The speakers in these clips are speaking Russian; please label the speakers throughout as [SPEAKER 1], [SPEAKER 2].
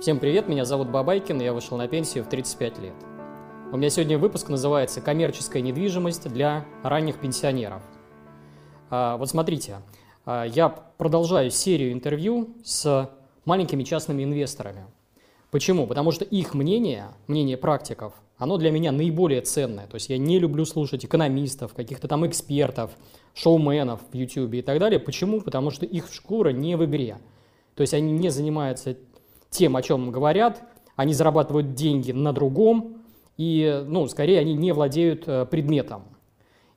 [SPEAKER 1] Всем привет, меня зовут Бабайкин, я вышел на пенсию в 35 лет. У меня сегодня выпуск называется «Коммерческая недвижимость для ранних пенсионеров». А, вот смотрите, а, я продолжаю серию интервью с маленькими частными инвесторами. Почему? Потому что их мнение, мнение практиков, оно для меня наиболее ценное. То есть я не люблю слушать экономистов, каких-то там экспертов, шоуменов в YouTube и так далее. Почему? Потому что их шкура не в игре. То есть они не занимаются тем, о чем говорят, они зарабатывают деньги на другом, и, ну, скорее, они не владеют э, предметом.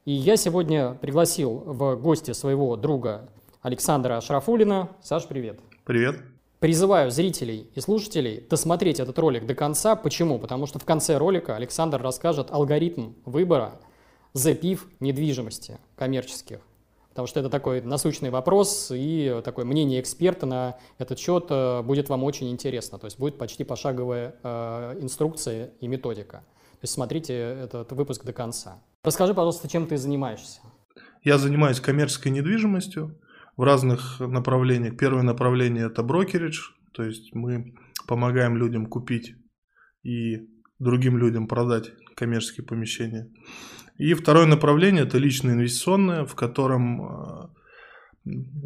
[SPEAKER 1] И я сегодня пригласил в гости своего друга Александра Шарафулина. Саш, привет.
[SPEAKER 2] Привет.
[SPEAKER 1] Призываю зрителей и слушателей досмотреть этот ролик до конца. Почему? Потому что в конце ролика Александр расскажет алгоритм выбора запив недвижимости коммерческих. Потому что это такой насущный вопрос, и такое мнение эксперта на этот счет э, будет вам очень интересно. То есть будет почти пошаговая э, инструкция и методика. То есть смотрите этот выпуск до конца. Расскажи, пожалуйста, чем ты занимаешься?
[SPEAKER 2] Я занимаюсь коммерческой недвижимостью в разных направлениях. Первое направление – это брокеридж, то есть мы помогаем людям купить и другим людям продать коммерческие помещения. И второе направление – это личное инвестиционное, в котором э,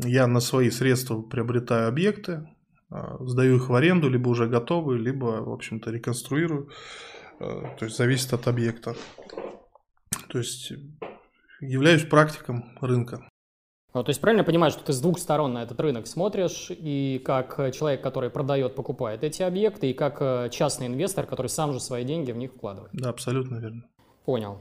[SPEAKER 2] я на свои средства приобретаю объекты, э, сдаю их в аренду, либо уже готовые, либо, в общем-то, реконструирую. Э, то есть зависит от объекта. То есть являюсь практиком рынка.
[SPEAKER 1] Ну, то есть правильно понимаю, что ты с двух сторон на этот рынок смотришь, и как человек, который продает, покупает эти объекты, и как частный инвестор, который сам же свои деньги в них вкладывает.
[SPEAKER 2] Да, абсолютно верно.
[SPEAKER 1] Понял.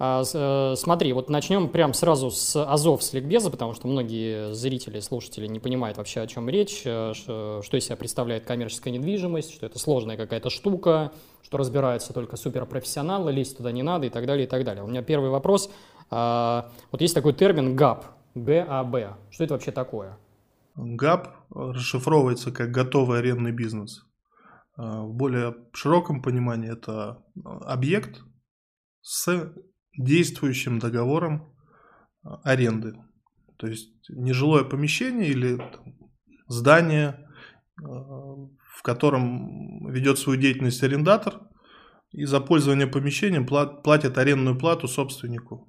[SPEAKER 1] А, э, смотри, вот начнем прям сразу с Азов, с ликбеза, потому что многие зрители, слушатели не понимают вообще, о чем речь, э, что из себя представляет коммерческая недвижимость, что это сложная какая-то штука, что разбираются только суперпрофессионалы, лезть туда не надо и так далее, и так далее. У меня первый вопрос. А, вот есть такой термин ГАП, ГАБ. Что это вообще такое?
[SPEAKER 2] ГАП расшифровывается как готовый арендный бизнес. А, в более широком понимании это объект с действующим договором а, аренды. То есть нежилое помещение или здание, а, в котором ведет свою деятельность арендатор, и за пользование помещением платит арендную плату собственнику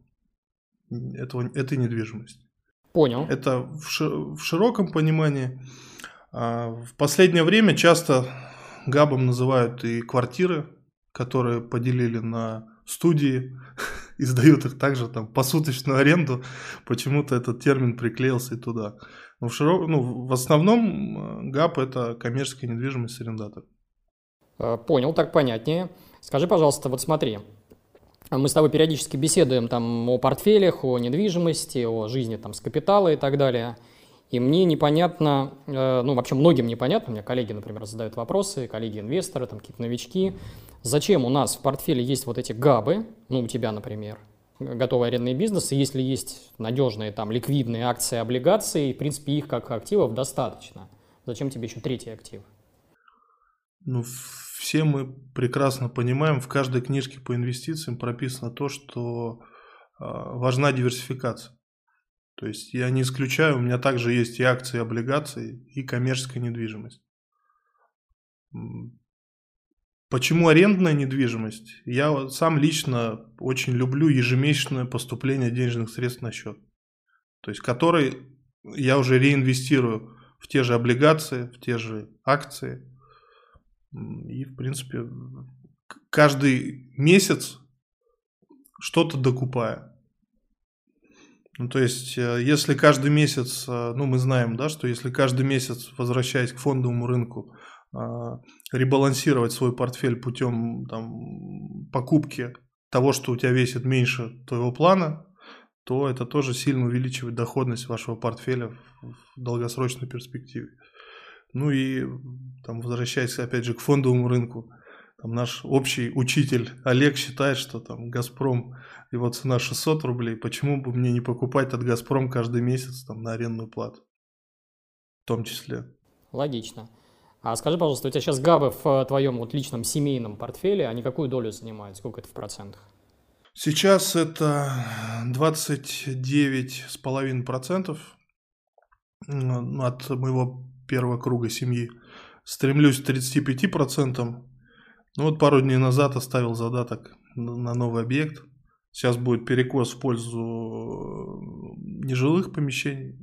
[SPEAKER 2] этого, этой недвижимости.
[SPEAKER 1] Понял.
[SPEAKER 2] Это в, широком понимании. А, в последнее время часто ГАБом называют и квартиры, которые поделили на студии, издают их также там посуточную аренду, почему-то этот термин приклеился и туда. Но в, широк... ну, в основном э, ГАП это коммерческая недвижимость арендатор.
[SPEAKER 1] Э, понял, так понятнее. Скажи, пожалуйста, вот смотри, мы с тобой периодически беседуем там о портфелях, о недвижимости, о жизни там с капитала и так далее. И мне непонятно, э, ну вообще многим непонятно, у меня коллеги, например, задают вопросы, коллеги-инвесторы, там какие-то новички, зачем у нас в портфеле есть вот эти габы, ну у тебя, например, готовый арендный бизнес, и если есть надежные там ликвидные акции, облигации, в принципе их как активов достаточно. Зачем тебе еще третий актив?
[SPEAKER 2] Ну, все мы прекрасно понимаем, в каждой книжке по инвестициям прописано то, что э, важна диверсификация. То есть я не исключаю, у меня также есть и акции, и облигации, и коммерческая недвижимость. Почему арендная недвижимость? Я сам лично очень люблю ежемесячное поступление денежных средств на счет. То есть, который я уже реинвестирую в те же облигации, в те же акции. И, в принципе, каждый месяц что-то докупая. Ну, то есть, э, если каждый месяц, э, ну, мы знаем, да, что если каждый месяц, возвращаясь к фондовому рынку, а, ребалансировать свой портфель путем там, покупки того, что у тебя весит меньше твоего плана, то это тоже сильно увеличивает доходность вашего портфеля в долгосрочной перспективе. Ну и там, возвращаясь опять же к фондовому рынку, там наш общий учитель Олег считает, что там Газпром, его цена 600 рублей, почему бы мне не покупать от Газпром каждый месяц там на арендную плату? В том числе.
[SPEAKER 1] Логично. А скажи, пожалуйста, у тебя сейчас габы в э, твоем вот личном семейном портфеле, они какую долю занимают? Сколько это в процентах?
[SPEAKER 2] Сейчас это 29,5% от моего первого круга семьи стремлюсь к 35%. Ну вот пару дней назад оставил задаток на новый объект. Сейчас будет перекос в пользу нежилых помещений,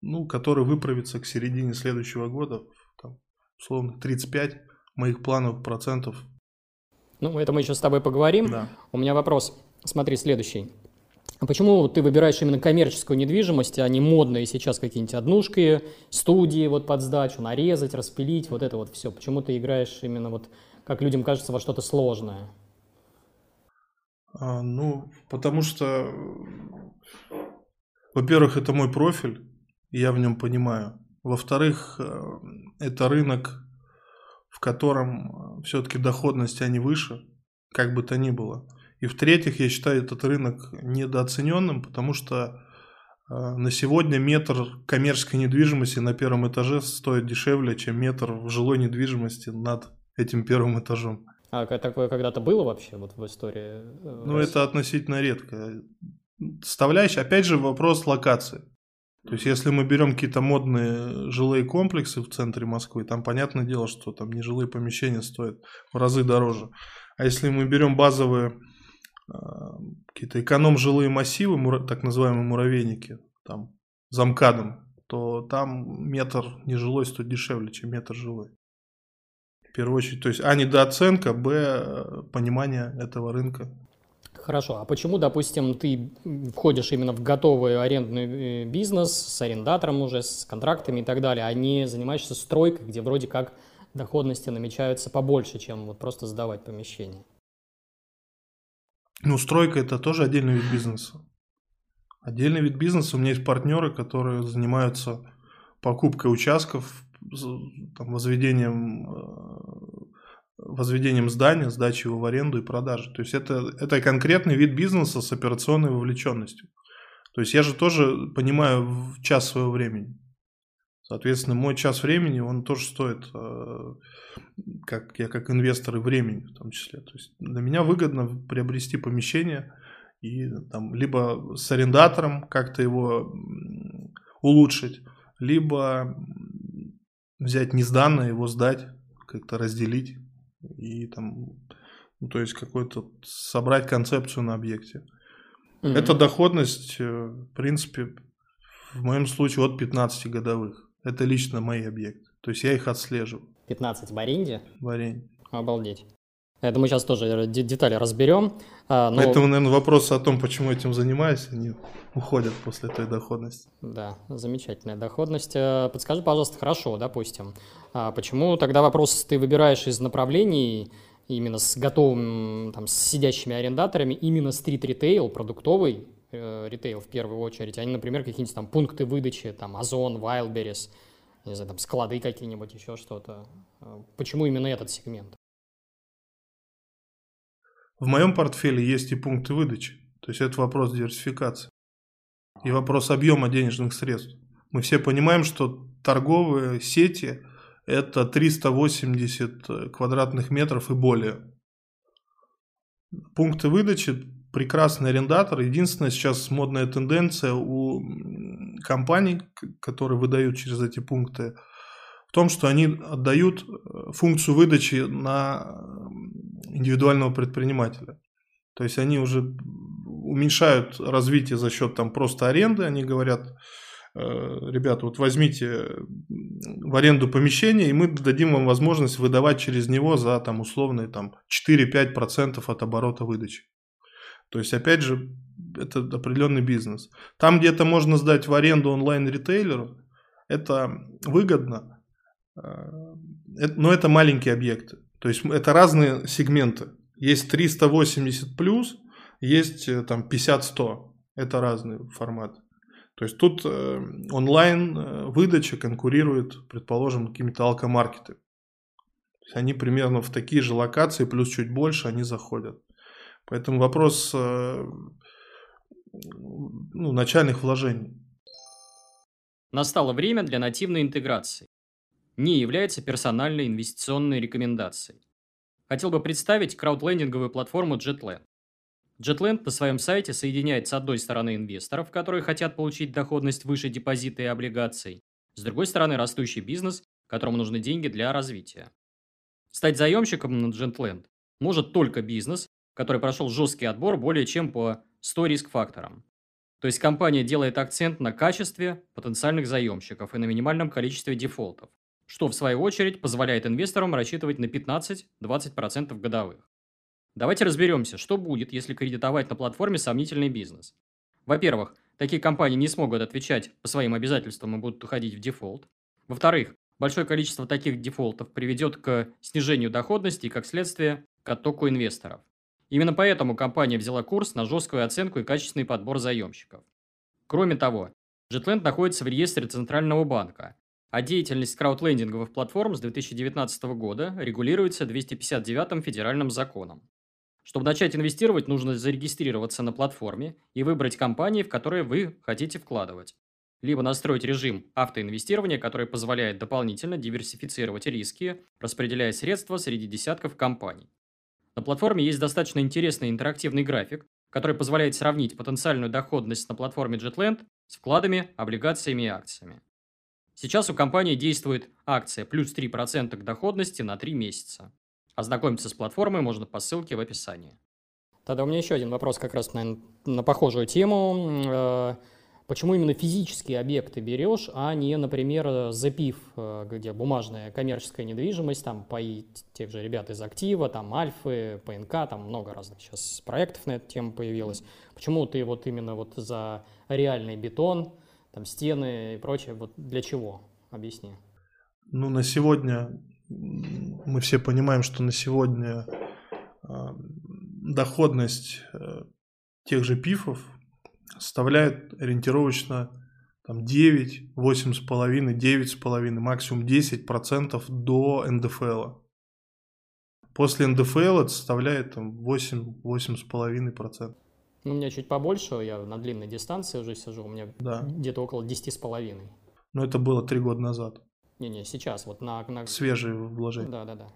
[SPEAKER 2] ну, который выправится к середине следующего года, там, условно, 35 моих планов процентов.
[SPEAKER 1] Ну, это мы еще с тобой поговорим.
[SPEAKER 2] Да.
[SPEAKER 1] У меня вопрос, смотри, следующий. А почему ты выбираешь именно коммерческую недвижимость, а не модные сейчас какие-нибудь однушки, студии вот под сдачу, нарезать, распилить, вот это вот все? Почему ты играешь именно вот, как людям кажется, во что-то сложное?
[SPEAKER 2] А, ну, потому что, во-первых, это мой профиль, я в нем понимаю. Во-вторых, э, это рынок, в котором все-таки доходность они выше, как бы то ни было. И в-третьих, я считаю этот рынок недооцененным, потому что э, на сегодня метр коммерческой недвижимости на первом этаже стоит дешевле, чем метр в жилой недвижимости над этим первым этажом.
[SPEAKER 1] А такое когда-то было вообще вот в истории?
[SPEAKER 2] Э, ну, это относительно редко. Вставляешь, опять же, вопрос локации. То есть, если мы берем какие-то модные жилые комплексы в центре Москвы, там понятное дело, что там нежилые помещения стоят в разы дороже. А если мы берем базовые а, какие-то эконом-жилые массивы, так называемые муравейники, там, замкадом, то там метр нежилой стоит дешевле, чем метр жилой. Первую очередь, то есть, а, недооценка, б, понимание этого рынка.
[SPEAKER 1] Хорошо, а почему, допустим, ты входишь именно в готовый арендный э, бизнес с арендатором уже, с контрактами и так далее, а не занимаешься стройкой, где вроде как доходности намечаются побольше, чем вот просто сдавать помещение?
[SPEAKER 2] Ну, стройка это тоже отдельный вид бизнеса. Отдельный вид бизнеса. У меня есть партнеры, которые занимаются покупкой участков, там, возведением, э, возведением здания, сдачей его в аренду и продажей. То есть это, это конкретный вид бизнеса с операционной вовлеченностью. То есть я же тоже понимаю в час своего времени. Соответственно, мой час времени, он тоже стоит, э, как я как инвестор и времени в том числе. То есть для меня выгодно приобрести помещение и там либо с арендатором как-то его улучшить, либо взять несданное, его сдать, как-то разделить и там, ну, то есть какой-то собрать концепцию на объекте. Mm-hmm. Эта доходность, э, в принципе, в моем случае от 15 годовых. Это лично мои объекты. То есть я их отслеживаю.
[SPEAKER 1] 15 в аренде?
[SPEAKER 2] В аренде.
[SPEAKER 1] Обалдеть. Это мы сейчас тоже детали разберем.
[SPEAKER 2] А, но... Поэтому, наверное, вопросы о том, почему этим занимаюсь, они уходят после той доходности.
[SPEAKER 1] Да, замечательная доходность. Э, подскажи, пожалуйста, хорошо, допустим, а почему тогда вопрос ты выбираешь из направлений именно с готовым, там, с сидящими арендаторами, именно стрит-ритейл, продуктовый, э, ритейл в первую очередь, а не, например, какие-нибудь там пункты выдачи, там, Озон, Wildberries, не знаю, там, склады какие-нибудь, еще что-то. Э, почему именно этот сегмент?
[SPEAKER 2] В моем портфеле есть и пункты выдачи. То есть это вопрос диверсификации. И вопрос объема денежных средств. Мы все понимаем, что торговые сети – это 380 квадратных метров и более. Пункты выдачи прекрасный арендатор. Единственная сейчас модная тенденция у компаний, которые выдают через эти пункты, в том, что они отдают э, функцию выдачи на индивидуального предпринимателя. То есть они уже уменьшают развитие за счет там просто аренды. Они говорят, э, ребята, вот возьмите в аренду помещение, и мы дадим вам возможность выдавать через него за там условные там 4-5% от оборота выдачи. То есть, опять же, это определенный бизнес. Там, где это можно сдать в аренду онлайн-ритейлеру, это выгодно, э, но это маленькие объекты. То есть, это разные сегменты. Есть 380 плюс, есть э, там 50-100. Это разные форматы. То есть тут э, онлайн выдача конкурирует, предположим, какими-то алкомаркетами. Они примерно в такие же локации, плюс чуть больше, они заходят. Поэтому вопрос э, ну, начальных вложений.
[SPEAKER 1] Настало время для нативной интеграции. Не является персональной инвестиционной рекомендацией. Хотел бы представить краудлендинговую платформу JetLand. JetLand на своем сайте соединяет с одной стороны инвесторов, которые хотят получить доходность выше депозита и облигаций, с другой стороны растущий бизнес, которому нужны деньги для развития. Стать заемщиком на Gentland может только бизнес, который прошел жесткий отбор более чем по 100 риск-факторам. То есть компания делает акцент на качестве потенциальных заемщиков и на минимальном количестве дефолтов, что в свою очередь позволяет инвесторам рассчитывать на 15-20% годовых. Давайте разберемся, что будет, если кредитовать на платформе сомнительный бизнес. Во-первых, такие компании не смогут отвечать по своим обязательствам и будут уходить в дефолт. Во-вторых, большое количество таких дефолтов приведет к снижению доходности и, как следствие, к оттоку инвесторов. Именно поэтому компания взяла курс на жесткую оценку и качественный подбор заемщиков. Кроме того, Jetland находится в реестре Центрального банка, а деятельность краудлендинговых платформ с 2019 года регулируется 259 федеральным законом. Чтобы начать инвестировать, нужно зарегистрироваться на платформе и выбрать компании, в которые вы хотите вкладывать. Либо настроить режим автоинвестирования, который позволяет дополнительно диверсифицировать риски, распределяя средства среди десятков компаний. На платформе есть достаточно интересный интерактивный график, который позволяет сравнить потенциальную доходность на платформе Jetland с вкладами, облигациями и акциями. Сейчас у компании действует акция плюс 3% к доходности на 3 месяца. Ознакомиться с платформой можно по ссылке в описании.
[SPEAKER 3] Тогда у меня еще один вопрос как раз, наверное, на похожую тему. Э, Почему именно физические объекты берешь, а не, например, запив, э, где бумажная коммерческая недвижимость, там по тех же ребят из Актива, там Альфы, ПНК, там много разных сейчас проектов на эту тему появилось. Почему ты вот именно вот за реальный бетон, там стены и прочее, вот для чего? Объясни.
[SPEAKER 2] Ну, на сегодня мы все понимаем, что на сегодня э, доходность э, тех же пифов составляет ориентировочно там 9, 8,5, 9,5, максимум 10% до НДФЛ. После НДФЛ это составляет там 8, 8,5%.
[SPEAKER 3] Ну, у меня чуть побольше, я на длинной дистанции уже сижу, у меня да. где-то около 10,5.
[SPEAKER 2] Но это было три года назад.
[SPEAKER 3] Не-не, сейчас вот на... на...
[SPEAKER 2] Свежие вложения.
[SPEAKER 3] Да-да-да.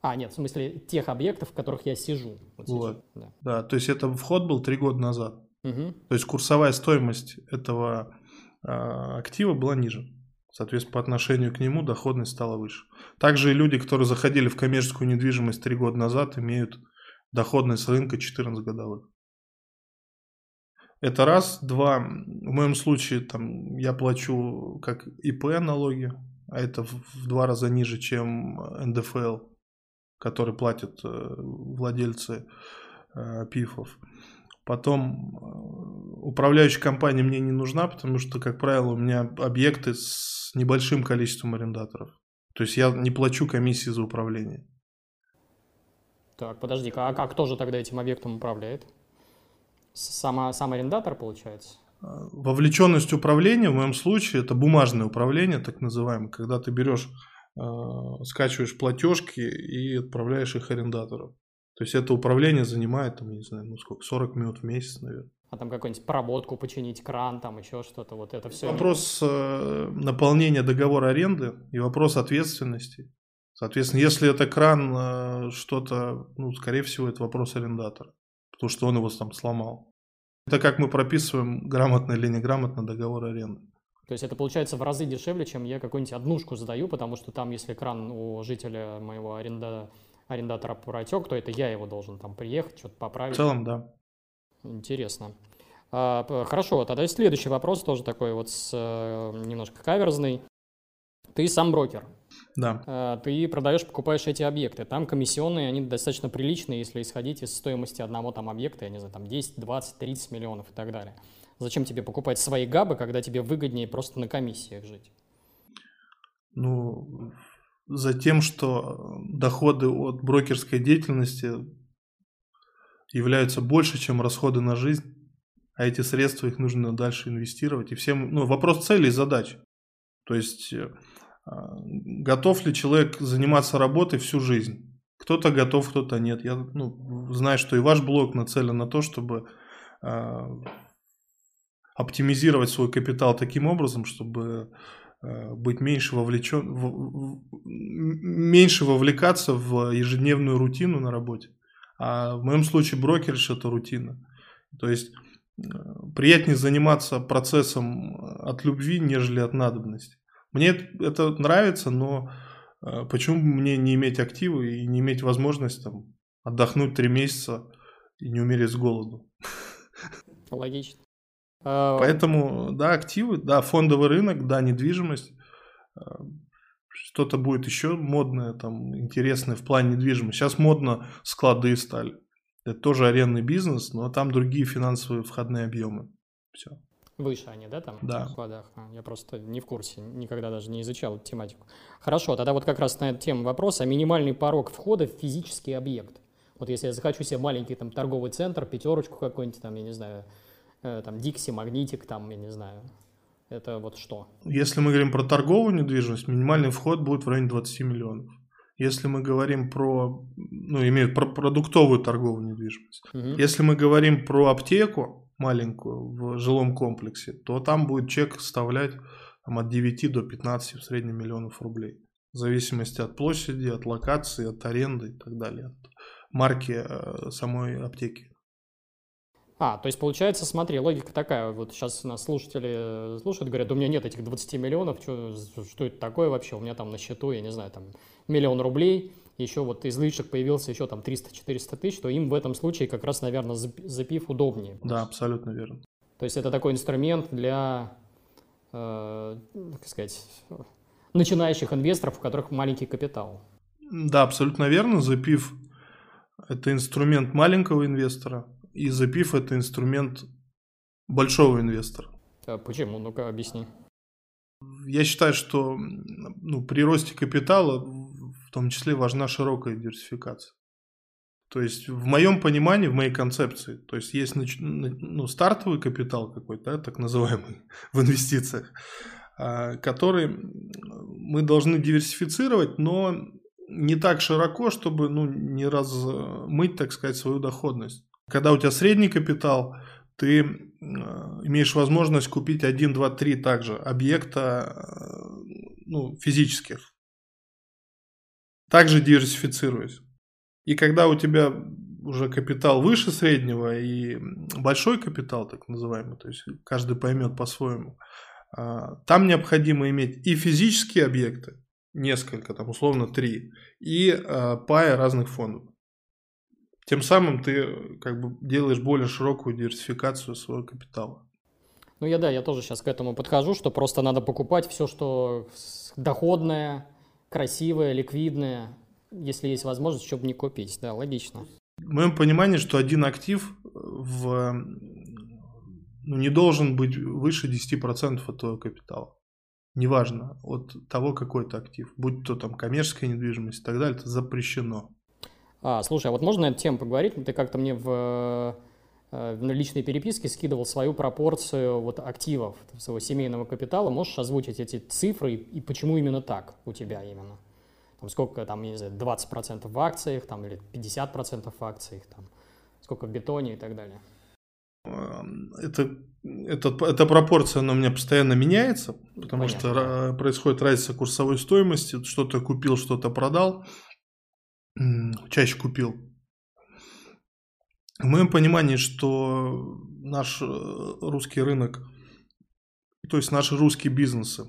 [SPEAKER 3] А, нет, в смысле тех объектов, в которых я сижу.
[SPEAKER 2] Вот. вот. Да. да, то есть это вход был три года назад. Угу. То есть курсовая стоимость этого э, актива была ниже. Соответственно, по отношению к нему доходность стала выше. Также и люди, которые заходили в коммерческую недвижимость три года назад, имеют доходность рынка 14 годовых. Это раз. Два. В моем случае там, я плачу как ИП налоги, а это в, два раза ниже, чем НДФЛ, который платят э, владельцы э, ПИФов. Потом э, управляющая компания мне не нужна, потому что, как правило, у меня объекты с небольшим количеством арендаторов. То есть я не плачу комиссии за управление.
[SPEAKER 3] Так, подожди, а как тоже тогда этим объектом управляет? Сама, сам арендатор, получается?
[SPEAKER 2] Э, вовлеченность управления в моем случае это бумажное управление, так называемое, когда ты берешь, э, скачиваешь платежки и отправляешь их арендатору. То есть это управление занимает, там, не знаю, ну сколько, 40 минут в месяц, наверное.
[SPEAKER 3] А там какую-нибудь проводку починить, кран, там еще что-то, вот это все.
[SPEAKER 2] Вопрос э, наполнения договора аренды и вопрос ответственности. Соответственно, если это кран, э, что-то, ну, скорее всего, это вопрос арендатора, потому что он его там сломал. Это как мы прописываем грамотно или неграмотно договор аренды.
[SPEAKER 3] То есть это получается в разы дешевле, чем я какую-нибудь однушку сдаю, потому что там, если кран у жителя моего аренда арендатора протек, то это я его должен там приехать, что-то поправить.
[SPEAKER 2] В целом, да.
[SPEAKER 3] Интересно. А, хорошо, тогда следующий вопрос, тоже такой вот с, э, немножко каверзный. Ты сам брокер.
[SPEAKER 2] Да.
[SPEAKER 3] А, ты продаешь, покупаешь эти объекты. Там комиссионные, они достаточно приличные, если исходить из стоимости одного там объекта, я не знаю, там 10, 20, 30 миллионов и так далее. Зачем тебе покупать свои габы, когда тебе выгоднее просто на комиссиях жить?
[SPEAKER 2] Ну, за тем, что доходы от брокерской деятельности являются больше, чем расходы на жизнь, а эти средства их нужно дальше инвестировать. И всем, ну, вопрос цели и задач. То есть, э, готов ли человек заниматься работой всю жизнь? Кто-то готов, кто-то нет. Я ну, знаю, что и ваш блог нацелен на то, чтобы э, оптимизировать свой капитал таким образом, чтобы Э, быть меньше вовлечен, в, меньше вовлекаться в ежедневную рутину на работе. А в моем случае брокерш это рутина. То есть э, приятнее заниматься процессом от любви, нежели от надобности. Мне это нравится, но э, почему мне не иметь активы и не иметь возможность там, отдохнуть три месяца и не умереть с голоду?
[SPEAKER 1] Логично.
[SPEAKER 2] А, Поэтому, да, активы, да, фондовый рынок, да, недвижимость. А, что-то будет еще модное, там, интересное в плане недвижимости. Сейчас модно склады стали. Это тоже арендный бизнес, но там другие финансовые входные объемы. Все.
[SPEAKER 1] Выше они, да, там?
[SPEAKER 2] Да.
[SPEAKER 1] В складах. А, я просто не в курсе, никогда даже не изучал эту тематику. Хорошо, тогда вот как раз на эту тему вопрос. А минимальный порог входа в физический объект? Вот если я захочу себе маленький там торговый центр, пятерочку какой-нибудь там, я не знаю, э, там Дикси, Магнитик, там, я не знаю, это вот что?
[SPEAKER 2] Если мы говорим про торговую недвижимость, минимальный вход будет в районе 20 миллионов. Если мы говорим про, ну, имеют про продуктовую торговую недвижимость. Угу. Если мы говорим про аптеку маленькую в жилом комплексе, то там будет чек составлять там, от 9 до 15 в среднем миллионов рублей. В зависимости от площади, от локации, от аренды и так далее, от марки э, самой аптеки.
[SPEAKER 1] А, то есть получается, смотри, логика такая, вот сейчас нас слушатели слушают, говорят, у меня нет этих 20 миллионов, что, что это такое вообще, у меня там на счету, я не знаю, там миллион рублей, еще вот излишек появился еще там 300-400 тысяч, то им в этом случае как раз, наверное, запив удобнее.
[SPEAKER 2] Да, абсолютно верно.
[SPEAKER 1] То есть это такой инструмент для, э, как сказать, начинающих инвесторов, у которых маленький капитал.
[SPEAKER 2] Да, абсолютно верно. Запив – это инструмент маленького инвестора, и запив это инструмент большого инвестора.
[SPEAKER 1] А почему? Ну-ка, объясни.
[SPEAKER 2] Я считаю, что ну, при росте капитала в том числе важна широкая диверсификация. То есть в моем понимании, в моей концепции, то есть есть ну, стартовый капитал какой-то, так называемый, в инвестициях, а, который мы должны диверсифицировать, но не так широко, чтобы ну, не размыть, так сказать, свою доходность. Когда у тебя средний капитал, ты э, имеешь возможность купить 1, 2, 3 также объекта э, ну, физических. Также диверсифицируясь. И когда у тебя уже капитал выше среднего и большой капитал, так называемый, то есть каждый поймет по-своему, а, там необходимо иметь и физические объекты, несколько, там условно три, и а, пая разных фондов. Тем самым ты как бы делаешь более широкую диверсификацию своего капитала.
[SPEAKER 1] Ну я да, я тоже сейчас к этому подхожу, что просто надо покупать все, что доходное, красивое, ликвидное, если есть возможность, чтобы не купить. Да, логично.
[SPEAKER 2] В моем понимании, что один актив в, ну, не должен быть выше 10% от твоего капитала. Неважно, от того, какой это актив. Будь то там коммерческая недвижимость и так далее, это запрещено.
[SPEAKER 1] А, слушай, а вот можно на эту тему поговорить? Ты как-то мне в, э, в личной переписке скидывал свою пропорцию вот активов своего семейного капитала. Можешь озвучить эти цифры и, и почему именно так у тебя именно? Там сколько там, я не знаю, 20% в акциях там, или 50% в акциях, там, сколько в бетоне и так далее?
[SPEAKER 2] Эм, это, это, эта пропорция, она у меня постоянно меняется, потому Понятно. что происходит разница курсовой стоимости, что-то купил, что-то продал чаще купил. В моем понимании, что наш э, русский рынок, то есть наши русские бизнесы,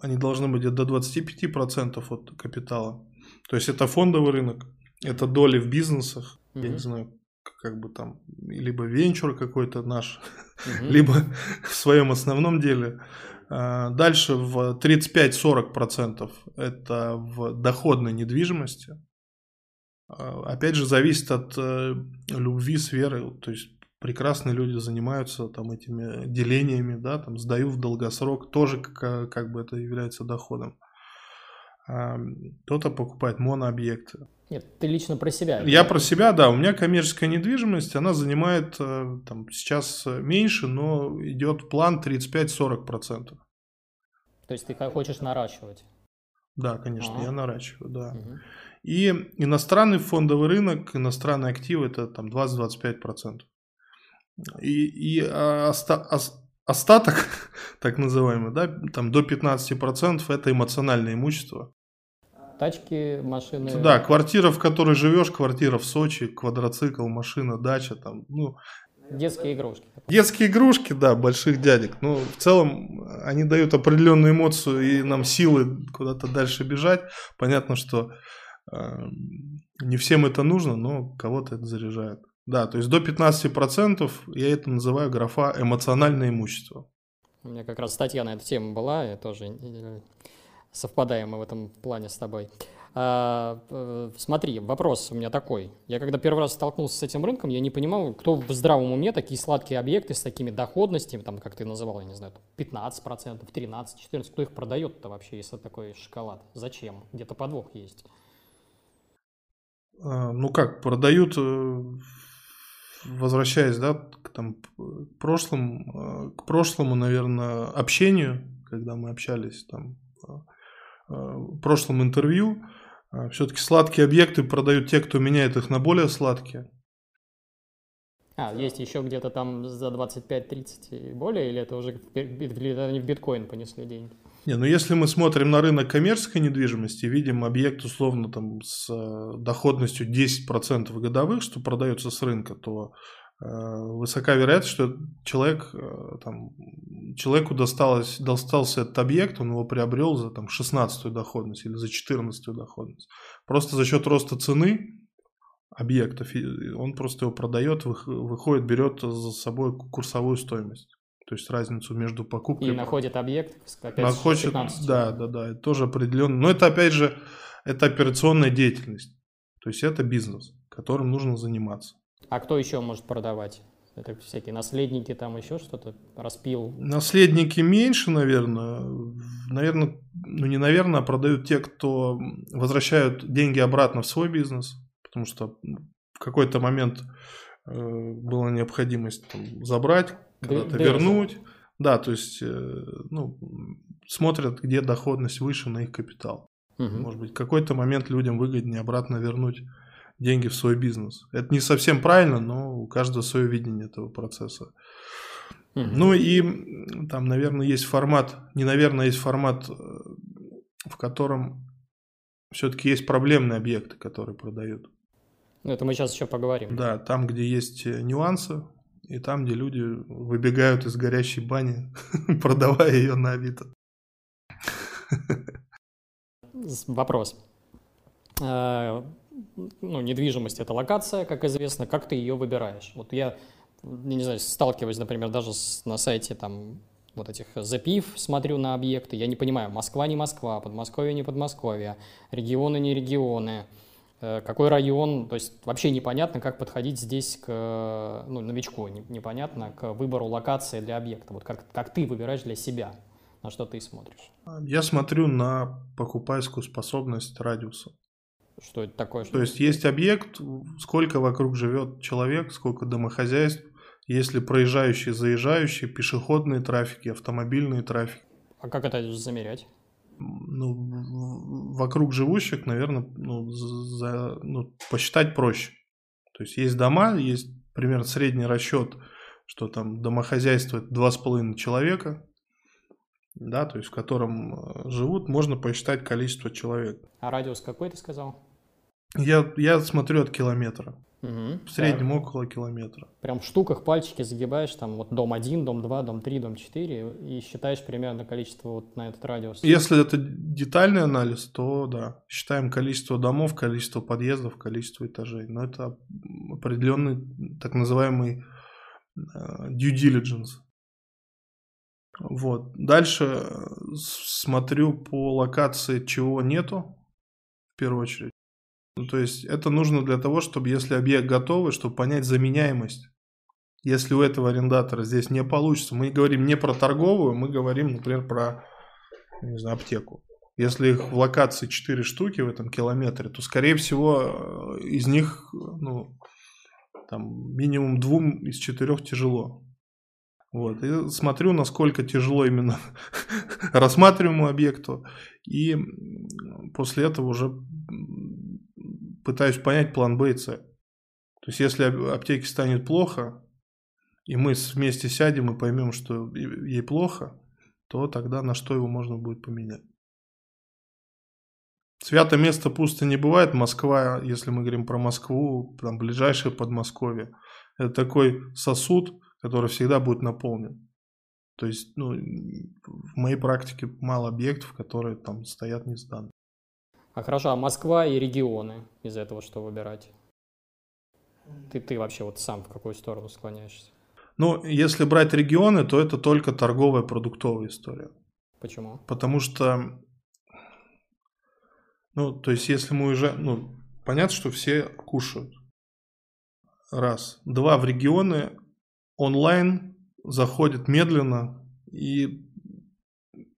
[SPEAKER 2] они должны быть до 25% от капитала. То есть это фондовый рынок, это доли в бизнесах, mm я не знаю, как бы там, либо венчур какой-то наш, mm либо в своем основном деле. А, дальше в 35-40% это в доходной недвижимости, опять же, зависит от э, любви, сферы. То есть прекрасные люди занимаются там этими делениями, да, там сдаю в долгосрок, тоже как, как бы это является доходом. А, кто-то покупает монообъекты.
[SPEAKER 1] Нет, ты лично про себя.
[SPEAKER 2] Я про себя, да. У меня коммерческая недвижимость, она занимает э, там, сейчас меньше, но идет план 35-40%. То
[SPEAKER 1] есть ты хочешь наращивать?
[SPEAKER 2] Да, конечно, ага. я наращиваю, да. Угу. И иностранный фондовый рынок, иностранные активы это там 20-25%. И, и оста, остаток, так называемый, да, там до 15% это эмоциональное имущество.
[SPEAKER 1] Тачки, машины.
[SPEAKER 2] Да, квартира, в которой живешь, квартира в Сочи, квадроцикл, машина, дача, там, ну,
[SPEAKER 1] Детские игрушки.
[SPEAKER 2] Детские игрушки, да, больших дядек. Но в целом они дают определенную эмоцию и нам силы куда-то дальше бежать. Понятно, что не всем это нужно, но кого-то это заряжает. Да, то есть до 15% я это называю графа эмоциональное имущество.
[SPEAKER 1] У меня как раз статья на эту тему была, и тоже э, совпадаем мы в этом плане с тобой. А, э, смотри, вопрос у меня такой. Я когда первый раз столкнулся с этим рынком, я не понимал, кто в здравом уме такие сладкие объекты с такими доходностями, там, как ты называл, я не знаю, 15%, 13%, 14%, кто их продает-то вообще, если такой шоколад? Зачем? Где-то подвох есть.
[SPEAKER 2] А, ну как, продают, э, возвращаясь, да, к, там, прошлым, э, к прошлому, наверное, общению, когда мы общались там в прошлом интервью, а, Все-таки сладкие объекты продают те, кто меняет их на более сладкие.
[SPEAKER 1] А, есть еще где-то там за 25-30 и более, или это уже в биткоин понесли деньги?
[SPEAKER 2] Не, ну если мы смотрим на рынок коммерческой недвижимости, видим объект условно там с э, доходностью 10% годовых, что продается с рынка, то э, высока вероятность, что человек, э, там, человеку досталось, достался этот объект, он его приобрел за там, 16 доходность или за 14 доходность. Просто за счет роста цены объектов, он просто его продает, выходит, берет за собой курсовую стоимость. То есть разницу между покупкой...
[SPEAKER 1] И находит объект,
[SPEAKER 2] опять находит, 15. Да, да, да, это тоже определенно. Но это опять же, это операционная деятельность. То есть это бизнес, которым нужно заниматься.
[SPEAKER 1] А кто еще может продавать? Это всякие наследники там еще что-то распил?
[SPEAKER 2] Наследники меньше, наверное. Наверное, ну не наверное, а продают те, кто возвращают деньги обратно в свой бизнес. Потому что в какой-то момент э, была необходимость там, забрать, когда-то вернуть. Да, то есть э, ну, смотрят, где доходность выше на их капитал. Угу. Может быть, в какой-то момент людям выгоднее обратно вернуть деньги в свой бизнес. Это не совсем правильно, но у каждого свое видение этого процесса. Угу. Ну и там, наверное, есть формат, не наверное, есть формат, э, в котором все-таки есть проблемные объекты, которые продают.
[SPEAKER 1] Это мы сейчас еще поговорим.
[SPEAKER 2] Да, там, где есть э, нюансы, и там, где люди выбегают из горящей бани, продавая ее на Авито.
[SPEAKER 1] Вопрос. Э, ну, недвижимость – это локация, как известно. Как ты ее выбираешь? Вот я, не знаю, сталкиваюсь, например, даже с, на сайте там вот этих запив, смотрю на объекты, я не понимаю, Москва не Москва, Подмосковье не Подмосковье, регионы не регионы, какой район, то есть вообще непонятно, как подходить здесь к, ну, новичку, непонятно к выбору локации для объекта. Вот как, как ты выбираешь для себя, на что ты смотришь?
[SPEAKER 2] Я смотрю на покупательскую способность радиуса.
[SPEAKER 1] Что это такое?
[SPEAKER 2] То есть есть объект, сколько вокруг живет человек, сколько домохозяйств, есть ли проезжающие, заезжающие, пешеходные трафики, автомобильные трафики.
[SPEAKER 1] А как это замерять?
[SPEAKER 2] Ну, вокруг живущих, наверное, ну, за, ну, посчитать проще. То есть есть дома, есть примерно средний расчет, что там домохозяйство 2,5 человека, да, то есть в котором э, живут, можно посчитать количество человек.
[SPEAKER 1] А радиус какой ты сказал?
[SPEAKER 2] Я, я смотрю от километра. Угу, в среднем так. около километра.
[SPEAKER 1] Прям в штуках пальчики загибаешь, там вот дом 1, дом 2, дом 3, дом 4 и считаешь примерно количество вот на этот радиус.
[SPEAKER 2] Если это детальный анализ, то да, считаем количество домов, количество подъездов, количество этажей. Но это определенный так называемый uh, due diligence. Вот. Дальше э, смотрю по локации, чего нету, в первую очередь. Ну, то есть это нужно для того, чтобы если объект готовый, чтобы понять заменяемость. Если у этого арендатора здесь не получится, мы говорим не про торговую, мы говорим, например, про не знаю, аптеку. Если их в локации 4 штуки в этом километре, то, скорее всего, э, из них ну, там, минимум двум из четырех тяжело. Вот. И смотрю, насколько тяжело именно рассматриваемому объекту. И после этого уже пытаюсь понять план Б и С. То есть, если аптеке станет плохо, и мы вместе сядем и поймем, что ей плохо, то тогда на что его можно будет поменять. Свято место пусто не бывает. Москва, если мы говорим про Москву, там ближайшее Подмосковье, это такой сосуд, который всегда будет наполнен. То есть, ну, в моей практике мало объектов, которые там стоят не сданы.
[SPEAKER 1] А хорошо, а Москва и регионы из этого что выбирать? Ты, ты вообще вот сам в какую сторону склоняешься?
[SPEAKER 2] Ну, если брать регионы, то это только торговая продуктовая история.
[SPEAKER 1] Почему?
[SPEAKER 2] Потому что, ну, то есть, если мы уже, ну, понятно, что все кушают. Раз. Два, в регионы онлайн заходит медленно и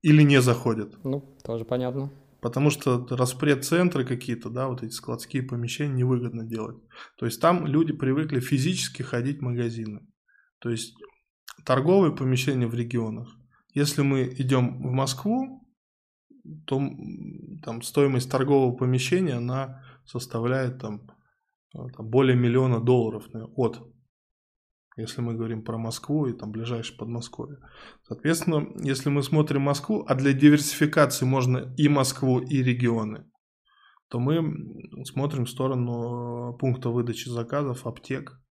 [SPEAKER 2] или не заходит.
[SPEAKER 1] Ну, тоже понятно.
[SPEAKER 2] Потому что распред-центры какие-то, да, вот эти складские помещения невыгодно делать. То есть там люди привыкли физически ходить в магазины. То есть торговые помещения в регионах. Если мы идем в Москву, то там стоимость торгового помещения, она составляет там, э, там более миллиона долларов от если мы говорим про Москву и там ближайшее Подмосковье. Соответственно, если мы смотрим Москву, а для диверсификации можно и Москву, и регионы, то мы смотрим в сторону пункта выдачи заказов, аптек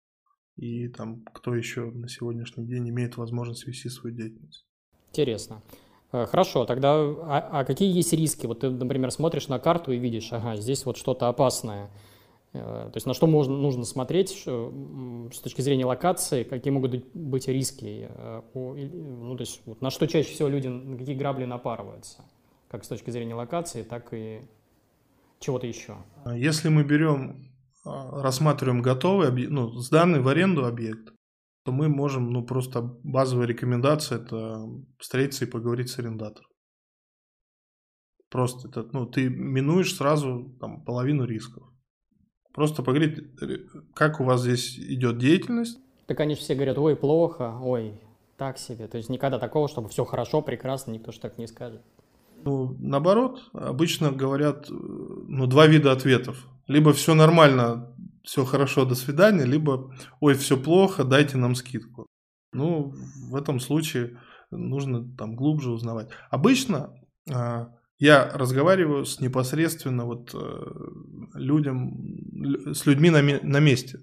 [SPEAKER 2] и там кто еще на сегодняшний день имеет возможность вести свою деятельность.
[SPEAKER 1] Интересно. Э, хорошо, тогда а, а какие есть риски? Вот ты, например, смотришь на карту и видишь, ага, здесь вот что-то опасное. Э, то есть на что можно, нужно смотреть с точки зрения локации, какие могут быть риски, э, ну, то есть вот на что чаще всего люди, на какие грабли напарываются, как с точки зрения локации, так и чего-то еще.
[SPEAKER 2] Если мы берем, а, рассматриваем готовый, ну, сданный в аренду объект, то мы можем, ну, просто базовая рекомендация – это встретиться и поговорить с арендатором. Просто это, ну, ты минуешь сразу там, половину рисков. Просто поговорить, как у вас здесь идет деятельность.
[SPEAKER 1] Так они же все говорят, ой, плохо, ой, так себе. То есть никогда такого, чтобы все хорошо, прекрасно, никто же так не скажет.
[SPEAKER 2] Ну, наоборот, обычно говорят, ну, два вида ответов. Либо все нормально, все хорошо, до свидания, либо, ой, все плохо, дайте нам скидку. Ну, в этом случае нужно там глубже узнавать. Обычно а, я разговариваю с непосредственно вот э, людям, с людьми на, на месте.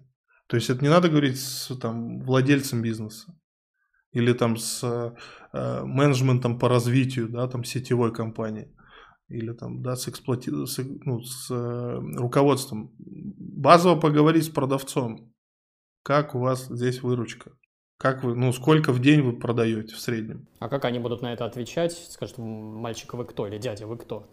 [SPEAKER 2] То есть это не надо говорить с там, владельцем бизнеса или там с э, менеджментом по развитию, да, там сетевой компании или там, да, с, эксплуати... с, ну, с э, руководством. Базово поговорить с продавцом. Как у вас здесь выручка? Как вы, ну, сколько в день вы продаете в среднем?
[SPEAKER 1] А как они будут на это отвечать? Скажут, мальчик, вы кто? Или дядя, вы кто?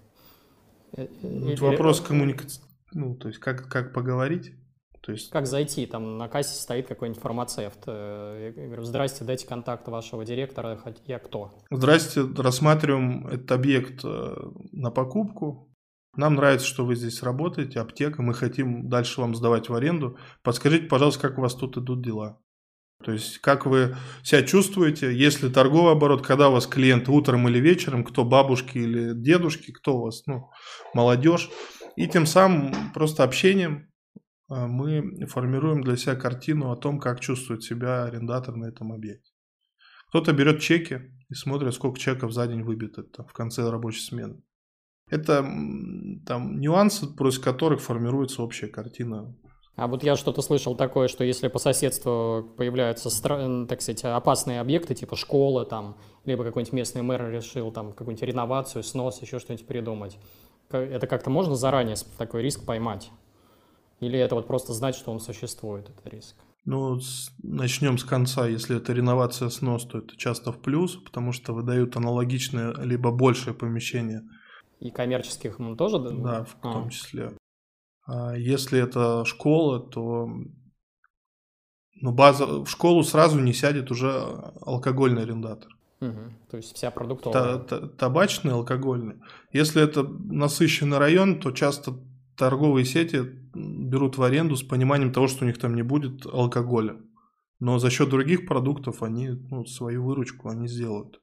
[SPEAKER 2] Э, э, это вопрос коммуникации. Ну, то есть, как, как поговорить? То есть...
[SPEAKER 1] Как зайти? Там на кассе стоит какой-нибудь фармацевт. Э, я говорю, здрасте, дайте контакт вашего директора. Я кто?
[SPEAKER 2] Здрасте, рассматриваем этот объект на покупку. Нам нравится, что вы здесь работаете, аптека. Мы хотим дальше вам сдавать в аренду. Подскажите, пожалуйста, как у вас тут идут дела? То есть, как вы себя чувствуете, если торговый оборот, когда у вас клиент утром или вечером, кто бабушки или дедушки, кто у вас, ну, молодежь. И тем самым просто общением а, мы формируем для себя картину о том, как чувствует себя арендатор на этом объекте. Кто-то берет чеки и смотрит, сколько чеков за день выбито там, в конце рабочей смены. Это там нюансы, против которых формируется общая картина
[SPEAKER 1] а вот я что-то слышал такое, что если по соседству появляются, так сказать, опасные объекты, типа школы там, либо какой-нибудь местный мэр решил там какую-нибудь реновацию, снос, еще что-нибудь придумать, это как-то можно заранее такой риск поймать? Или это вот просто знать, что он существует, этот риск?
[SPEAKER 2] Ну, с, начнем с конца. Если это реновация снос, то это часто в плюс, потому что выдают аналогичное, либо большее помещение.
[SPEAKER 1] И коммерческих тоже?
[SPEAKER 2] Да, в а. том числе. А если это школа, то ну, база, в школу сразу не сядет уже алкогольный арендатор.
[SPEAKER 1] Угу. То есть вся продуктовая.
[SPEAKER 2] Та, та, табачный, алкогольный. Если это насыщенный район, то часто торговые сети берут в аренду с пониманием того, что у них там не будет алкоголя. Но за счет других продуктов они ну, свою выручку они сделают.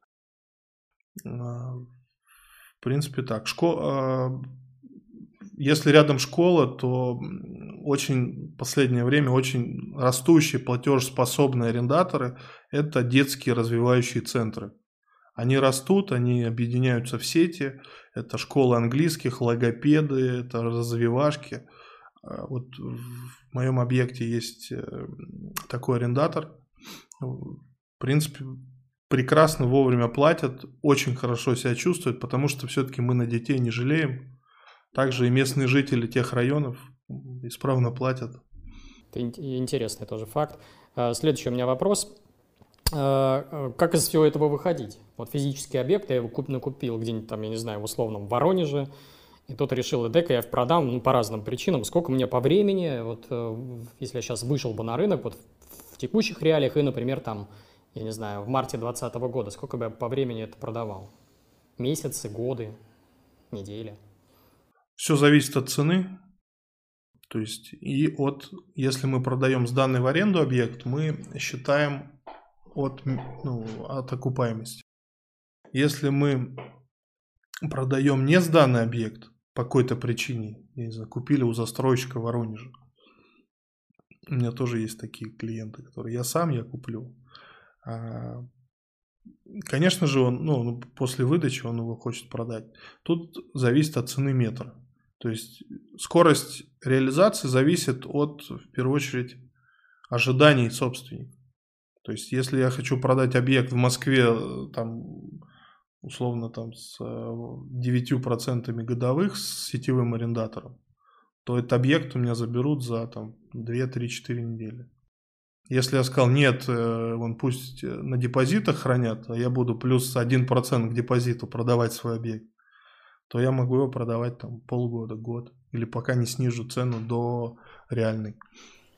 [SPEAKER 2] А, в принципе так. Шко... Если рядом школа, то очень последнее время очень растущие платежеспособные арендаторы – это детские развивающие центры. Они растут, они объединяются в сети, это школы английских, логопеды, это развивашки. вот в моем объекте есть э, такой арендатор. В принципе, прекрасно вовремя платят, очень хорошо себя чувствуют, потому что все-таки мы на детей не жалеем. Также и местные жители тех районов исправно платят.
[SPEAKER 1] Это интересный тоже факт. А, следующий у меня вопрос. А, как из всего этого выходить? Вот физический объект, я его купил где-нибудь там, я не знаю, в условном Воронеже, и тот решил, дека я продам ну, по разным причинам. Сколько мне по времени, вот э, если я сейчас вышел бы на рынок, вот в текущих реалиях и, например, там, я не знаю, в марте 2020 года, сколько бы я по времени это продавал? Месяцы, годы, недели?
[SPEAKER 2] Все зависит от цены. То есть и от, если мы продаем сданный в аренду объект, мы считаем от, ну, от окупаемости. Если мы продаем не сданный объект, по какой-то причине. Не знаю, купили у застройщика в Воронеже. У меня тоже есть такие клиенты, которые я сам я куплю. А, конечно же, он, ну, после выдачи он его хочет продать. Тут зависит от цены метра. То есть скорость реализации зависит от, в первую очередь, ожиданий собственника. То есть, если я хочу продать объект в Москве там условно там с 9% э, годовых с сетевым арендатором, то этот объект у меня заберут за там 2-3-4 недели. Если я сказал, нет, э, он пусть э, на депозитах хранят, а я буду плюс 1% к депозиту продавать свой объект, то я могу его продавать там полгода, год, или пока не снижу цену до реальной.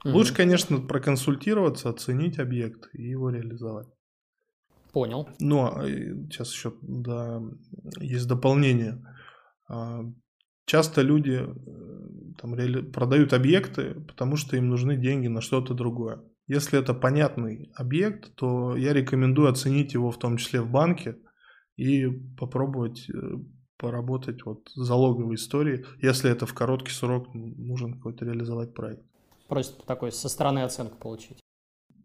[SPEAKER 2] Угу. Лучше, конечно, проконсультироваться, оценить объект и его реализовать.
[SPEAKER 1] Понял.
[SPEAKER 2] Но сейчас еще да, есть дополнение. А, часто люди э, там, продают объекты, потому что им нужны деньги на что-то другое. Если это понятный объект, то я рекомендую оценить его в том числе в банке и попробовать э, поработать вот залоговой истории, если это в короткий срок нужен какой-то реализовать проект.
[SPEAKER 1] Просто такой со стороны оценку получить.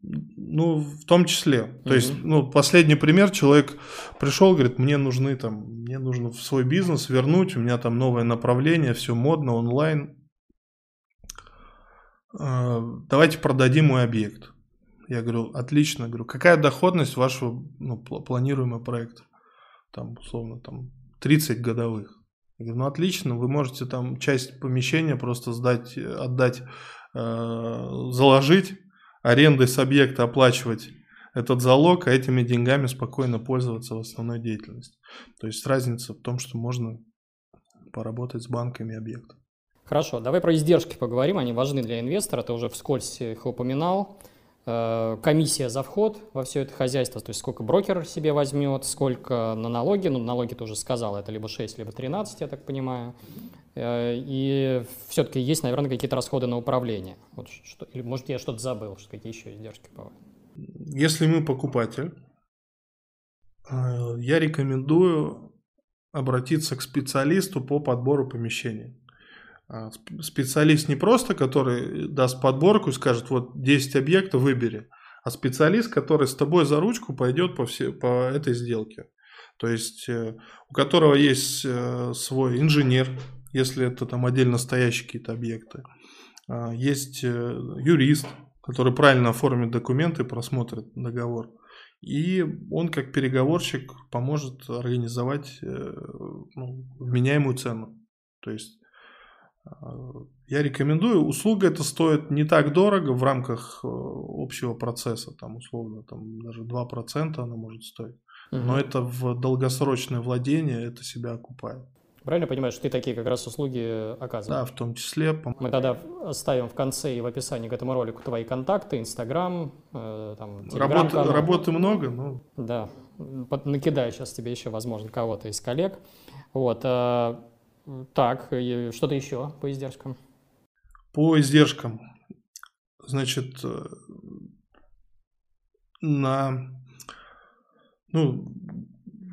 [SPEAKER 2] Ну, в том числе. То mm-hmm. есть, ну, последний пример, человек пришел, говорит, мне нужны там, мне нужно в свой бизнес вернуть, у меня там новое направление, все модно, онлайн. А, давайте продадим мой объект. Я говорю, отлично, говорю, какая доходность вашего ну, планируемого проекта? Там, условно, там 30 годовых. Я говорю, ну отлично, вы можете там часть помещения просто сдать, отдать, э, заложить арендой с объекта оплачивать этот залог, а этими деньгами спокойно пользоваться в основной деятельности. То есть разница в том, что можно поработать с банками объекта.
[SPEAKER 1] Хорошо, давай про издержки поговорим, они важны для инвестора, ты уже вскользь их упоминал. Э, комиссия за вход во все это хозяйство, то есть сколько брокер себе возьмет, сколько на налоги, ну налоги ты уже сказал, это либо 6, либо 13, я так понимаю. Э, и все-таки есть, наверное, какие-то расходы на управление. Вот что, или, может, я что-то забыл, что какие еще издержки бывают.
[SPEAKER 2] Если мы покупатель, э, я рекомендую обратиться к специалисту по подбору помещений. А, специалист не просто, который даст подборку и скажет, вот 10 объектов выбери, а специалист, который с тобой за ручку пойдет по, все, по этой сделке. То есть э, у которого есть свой инженер, если это там отдельно стоящие какие-то объекты. А, есть э, юрист, который правильно оформит документы, просмотрит договор. И он как переговорщик поможет организовать э, ну, вменяемую цену. То есть я рекомендую. Услуга это стоит не так дорого в рамках э, общего процесса. Там условно там даже 2% она может стоить. Но это в долгосрочное владение это себя окупает.
[SPEAKER 1] Правильно понимаю, что ты такие как раз услуги оказываешь?
[SPEAKER 2] Да, в том числе.
[SPEAKER 1] Мы тогда оставим в конце и в описании к этому ролику твои контакты, Инстаграм, э, там,
[SPEAKER 2] Работы, работы много, но...
[SPEAKER 1] Да, накидаю сейчас тебе еще, возможно, кого-то из коллег. Вот, э, так, что-то еще по издержкам?
[SPEAKER 2] По издержкам, значит, э, на, ну,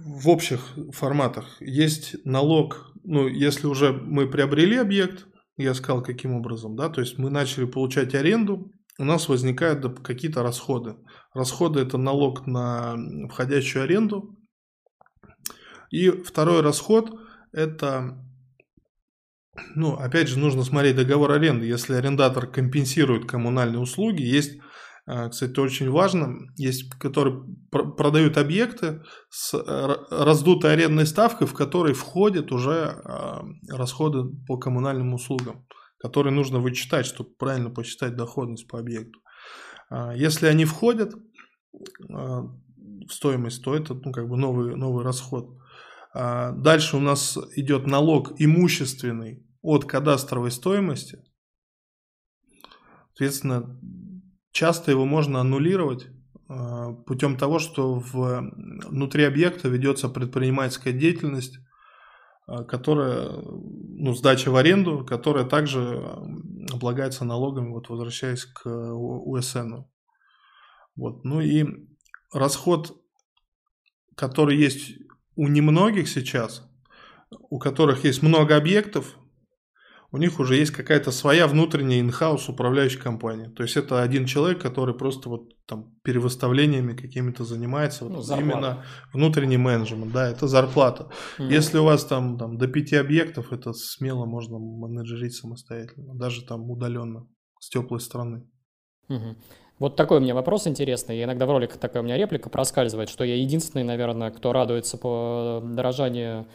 [SPEAKER 2] в общих форматах есть налог, ну, если уже мы приобрели объект, я сказал, каким образом, да, то есть мы начали получать аренду, у нас возникают какие-то расходы. Расходы – это налог на входящую аренду. И второй расход – это Ну, опять же, нужно смотреть договор аренды. Если арендатор компенсирует коммунальные услуги, есть а, кстати, очень важно, есть, которые продают объекты с э, раздутой арендной ставкой, в которой входят уже а, расходы по коммунальным услугам, которые нужно вычитать, чтобы правильно посчитать доходность по объекту. Если они входят в стоимость, то это ну, как бы новый, новый расход. Дальше у нас идет налог имущественный от кадастровой стоимости. Соответственно, Часто его можно аннулировать э, путем того, что в, внутри объекта ведется предпринимательская деятельность, э, которая, ну, сдача в аренду, которая также облагается налогами, вот возвращаясь к УСН. Вот. Ну и расход, который есть у немногих сейчас, у которых есть много объектов, у них уже есть какая-то своя внутренняя инхаус управляющая компания. То есть это один человек, который просто вот там перевыставлениями какими-то занимается. Ну, вот именно внутренний менеджмент, да, это зарплата. Mm-hmm. Если у вас там, там до пяти объектов, это смело можно менеджерить самостоятельно, даже там удаленно, с теплой стороны.
[SPEAKER 1] Mm-hmm. Вот такой у меня вопрос интересный. И иногда в роликах такая у меня реплика проскальзывает, что я единственный, наверное, кто радуется по дорожанию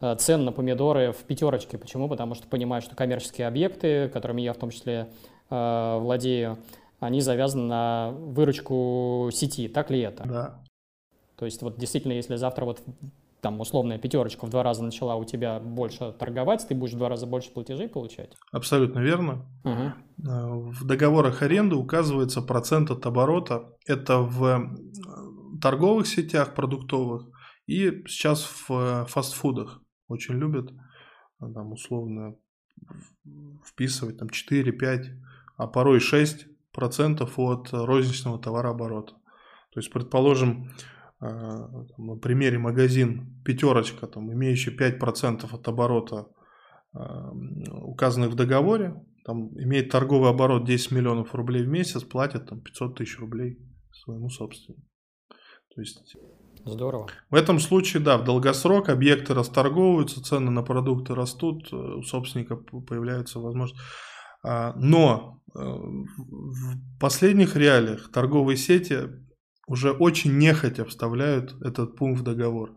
[SPEAKER 1] Э, цен на помидоры в пятерочке. Почему? Потому что понимаю, что коммерческие объекты, которыми я в том числе э, владею, они завязаны на выручку сети. Так ли это?
[SPEAKER 2] Да.
[SPEAKER 1] То есть вот действительно, если завтра вот там условная пятерочка в два раза начала у тебя больше торговать, ты будешь в два раза больше платежей получать?
[SPEAKER 2] Абсолютно верно. Угу. В договорах аренды указывается процент от оборота. Это в торговых сетях продуктовых и сейчас в фастфудах очень любят там условно вписывать там 4-5, а порой 6 процентов от розничного товарооборота. То есть, предположим, на примере магазин пятерочка, там, имеющий 5% от оборота, а, указанных в договоре, там, имеет торговый оборот 10 миллионов рублей в месяц, платит там, 500 тысяч рублей своему собственнику. То есть
[SPEAKER 1] Здорово.
[SPEAKER 2] В этом случае, да, в долгосрок объекты расторговываются, цены на продукты растут, э, у собственника появляются возможности. А, но э, в последних реалиях торговые сети уже очень нехотя вставляют этот пункт в договор.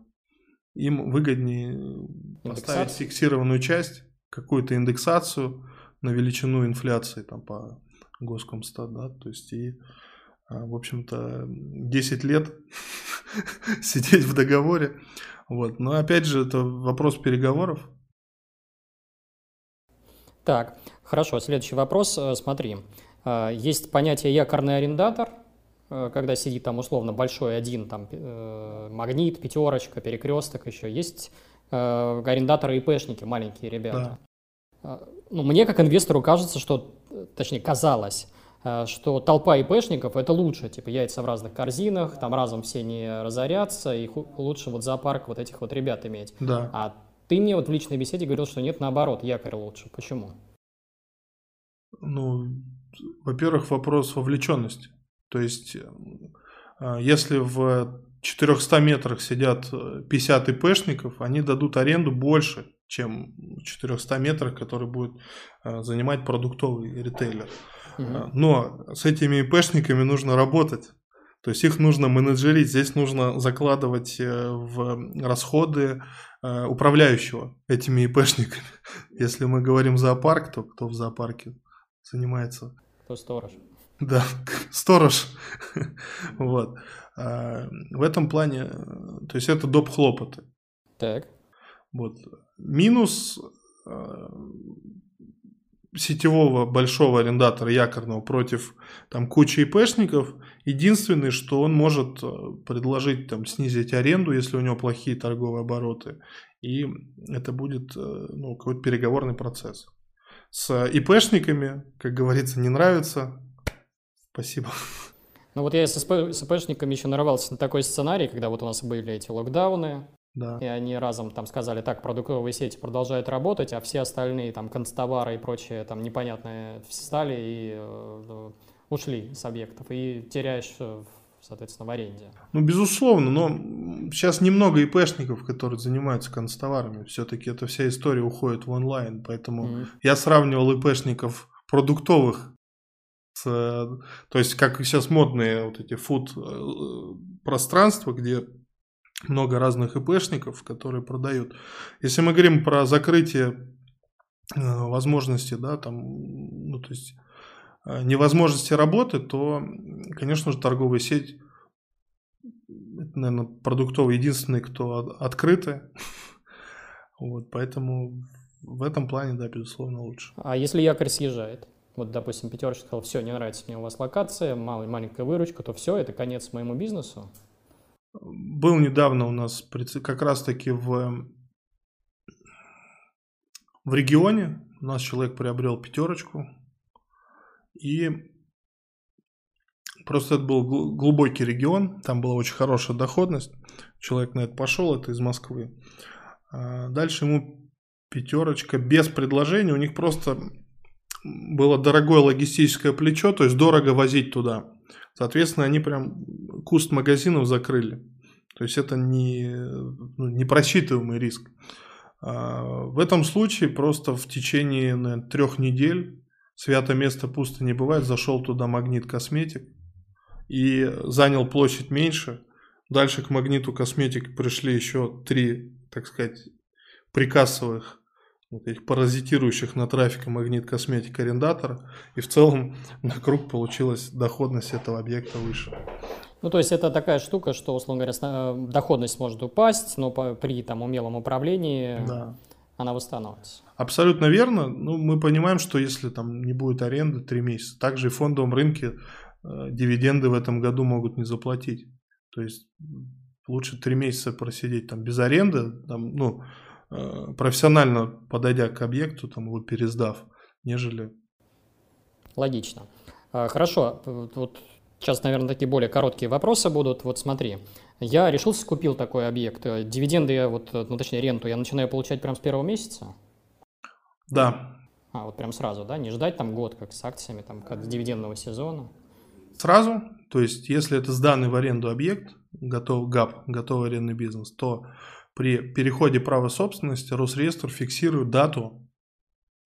[SPEAKER 2] Им выгоднее поставить фиксированную часть, какую-то индексацию на величину инфляции там, по Госкомстат, да, то есть и а, в общем-то, 10 лет сидеть в договоре. Вот. Но опять же, это вопрос переговоров.
[SPEAKER 1] Так, хорошо. Следующий вопрос. Э, смотри, э, есть понятие якорный арендатор, когда сидит там условно большой один, там магнит, пятерочка, перекресток еще. Есть арендаторы ИПшники, маленькие ребята. Да. Ну, мне как инвестору кажется, что, точнее, казалось, Э, что толпа ИПшников – это лучше, типа яйца в разных корзинах, там разом все не разорятся, и лучше вот зоопарк вот этих вот ребят иметь.
[SPEAKER 2] Да.
[SPEAKER 1] А ты мне вот в личной беседе говорил, что нет, наоборот, якорь лучше. Почему?
[SPEAKER 2] Ну, во-первых, вопрос вовлеченности. То есть, э, если в 400 метрах сидят 50 э, ИПшников, они дадут аренду больше, чем в 400 метрах, который будет занимать продуктовый ритейлер. Угу. Но с этими ИПшниками нужно работать. То есть их нужно менеджерить, здесь нужно закладывать э, в расходы э, управляющего этими ИПшниками. Если мы говорим зоопарк, то кто в зоопарке занимается?
[SPEAKER 1] Кто сторож.
[SPEAKER 2] Да, сторож. вот. А, в этом плане, то есть это доп. хлопоты.
[SPEAKER 1] Так.
[SPEAKER 2] Вот. Минус сетевого большого арендатора якорного против там кучи ИПшников, единственное, что он может э, предложить там снизить аренду, если у него плохие торговые обороты, и это будет ну, какой-то переговорный процесс. С ИПшниками, как говорится, не нравится. Спасибо.
[SPEAKER 1] Ну вот я с, ИП, с ИПшниками еще нарвался на такой сценарий, когда вот у нас были эти локдауны,
[SPEAKER 2] да.
[SPEAKER 1] И они разом там сказали, так, продуктовые сети продолжают работать, а все остальные, там, констовары и прочее, там, непонятные, встали и э, ушли с объектов. И теряешь э, соответственно, в аренде.
[SPEAKER 2] Ну, безусловно, но сейчас немного ИПшников, которые занимаются констоварами. Все-таки эта вся история уходит в онлайн, поэтому mm-hmm. я сравнивал ИПшников продуктовых с, то есть как сейчас модные вот эти фуд э, пространства, где много разных ИПшников, которые продают. Если мы говорим про закрытие э, возможности, да, там, ну, то есть э, невозможности работы, то, конечно же, торговая сеть, это, наверное, продуктовый единственный, кто открыты. Вот, поэтому в этом плане, да, безусловно, лучше.
[SPEAKER 1] А если якорь съезжает? Вот, допустим, пятерочка сказал, все, не нравится мне у вас локация, мал, маленькая выручка, то все, это конец моему бизнесу?
[SPEAKER 2] Был недавно у нас как раз-таки в, в регионе. У нас человек приобрел пятерочку. И просто это был глубокий регион. Там была очень хорошая доходность. Человек на это пошел, это из Москвы. А дальше ему пятерочка без предложения. У них просто было дорогое логистическое плечо, то есть дорого возить туда. Соответственно, они прям куст магазинов закрыли. То есть это не, ну, не просчитываемый риск. А в этом случае просто в течение наверное, трех недель свято место пусто не бывает. Зашел туда магнит косметик и занял площадь меньше. Дальше к магниту косметик пришли еще три, так сказать, прикассовых вот этих паразитирующих на трафике магнит косметик арендатора. И в целом на круг получилась доходность этого объекта выше.
[SPEAKER 1] Ну, то есть это такая штука, что, условно говоря, э, доходность может упасть, но при там, умелом управлении да. она восстановится.
[SPEAKER 2] Абсолютно верно. Ну, мы понимаем, что если там не будет аренды 3 месяца, также и в фондовом рынке э, дивиденды в этом году могут не заплатить. То есть лучше 3 месяца просидеть там без аренды, там, ну, профессионально подойдя к объекту, там его пересдав, нежели...
[SPEAKER 1] Логично. А, хорошо, вот сейчас, наверное, такие более короткие вопросы будут. Вот смотри, я решился, купил такой объект. Дивиденды, я вот, ну точнее ренту, я начинаю получать прямо с первого месяца?
[SPEAKER 2] Да.
[SPEAKER 1] А, вот прям сразу, да? Не ждать там год, как с акциями, там, как с дивидендного сезона?
[SPEAKER 2] Сразу, то есть если это сданный в аренду объект, готов ГАП, готовый арендный бизнес, то при переходе права собственности Росреестр фиксирует дату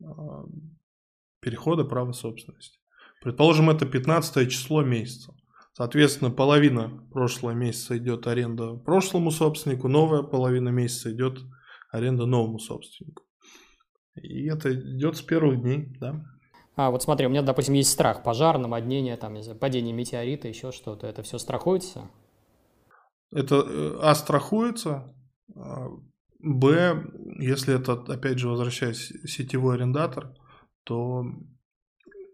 [SPEAKER 2] а, перехода права собственности. Предположим, это 15 число месяца. Соответственно, половина прошлого месяца идет аренда прошлому собственнику, новая половина месяца идет аренда новому собственнику. И это идет с первых дней, да.
[SPEAKER 1] А, вот смотри, у меня, допустим, есть страх, пожар, наводнение, там, падение метеорита, еще что-то. Это все страхуется?
[SPEAKER 2] Это, э, а, страхуется, Б, если это, опять же, возвращаясь, сетевой арендатор, то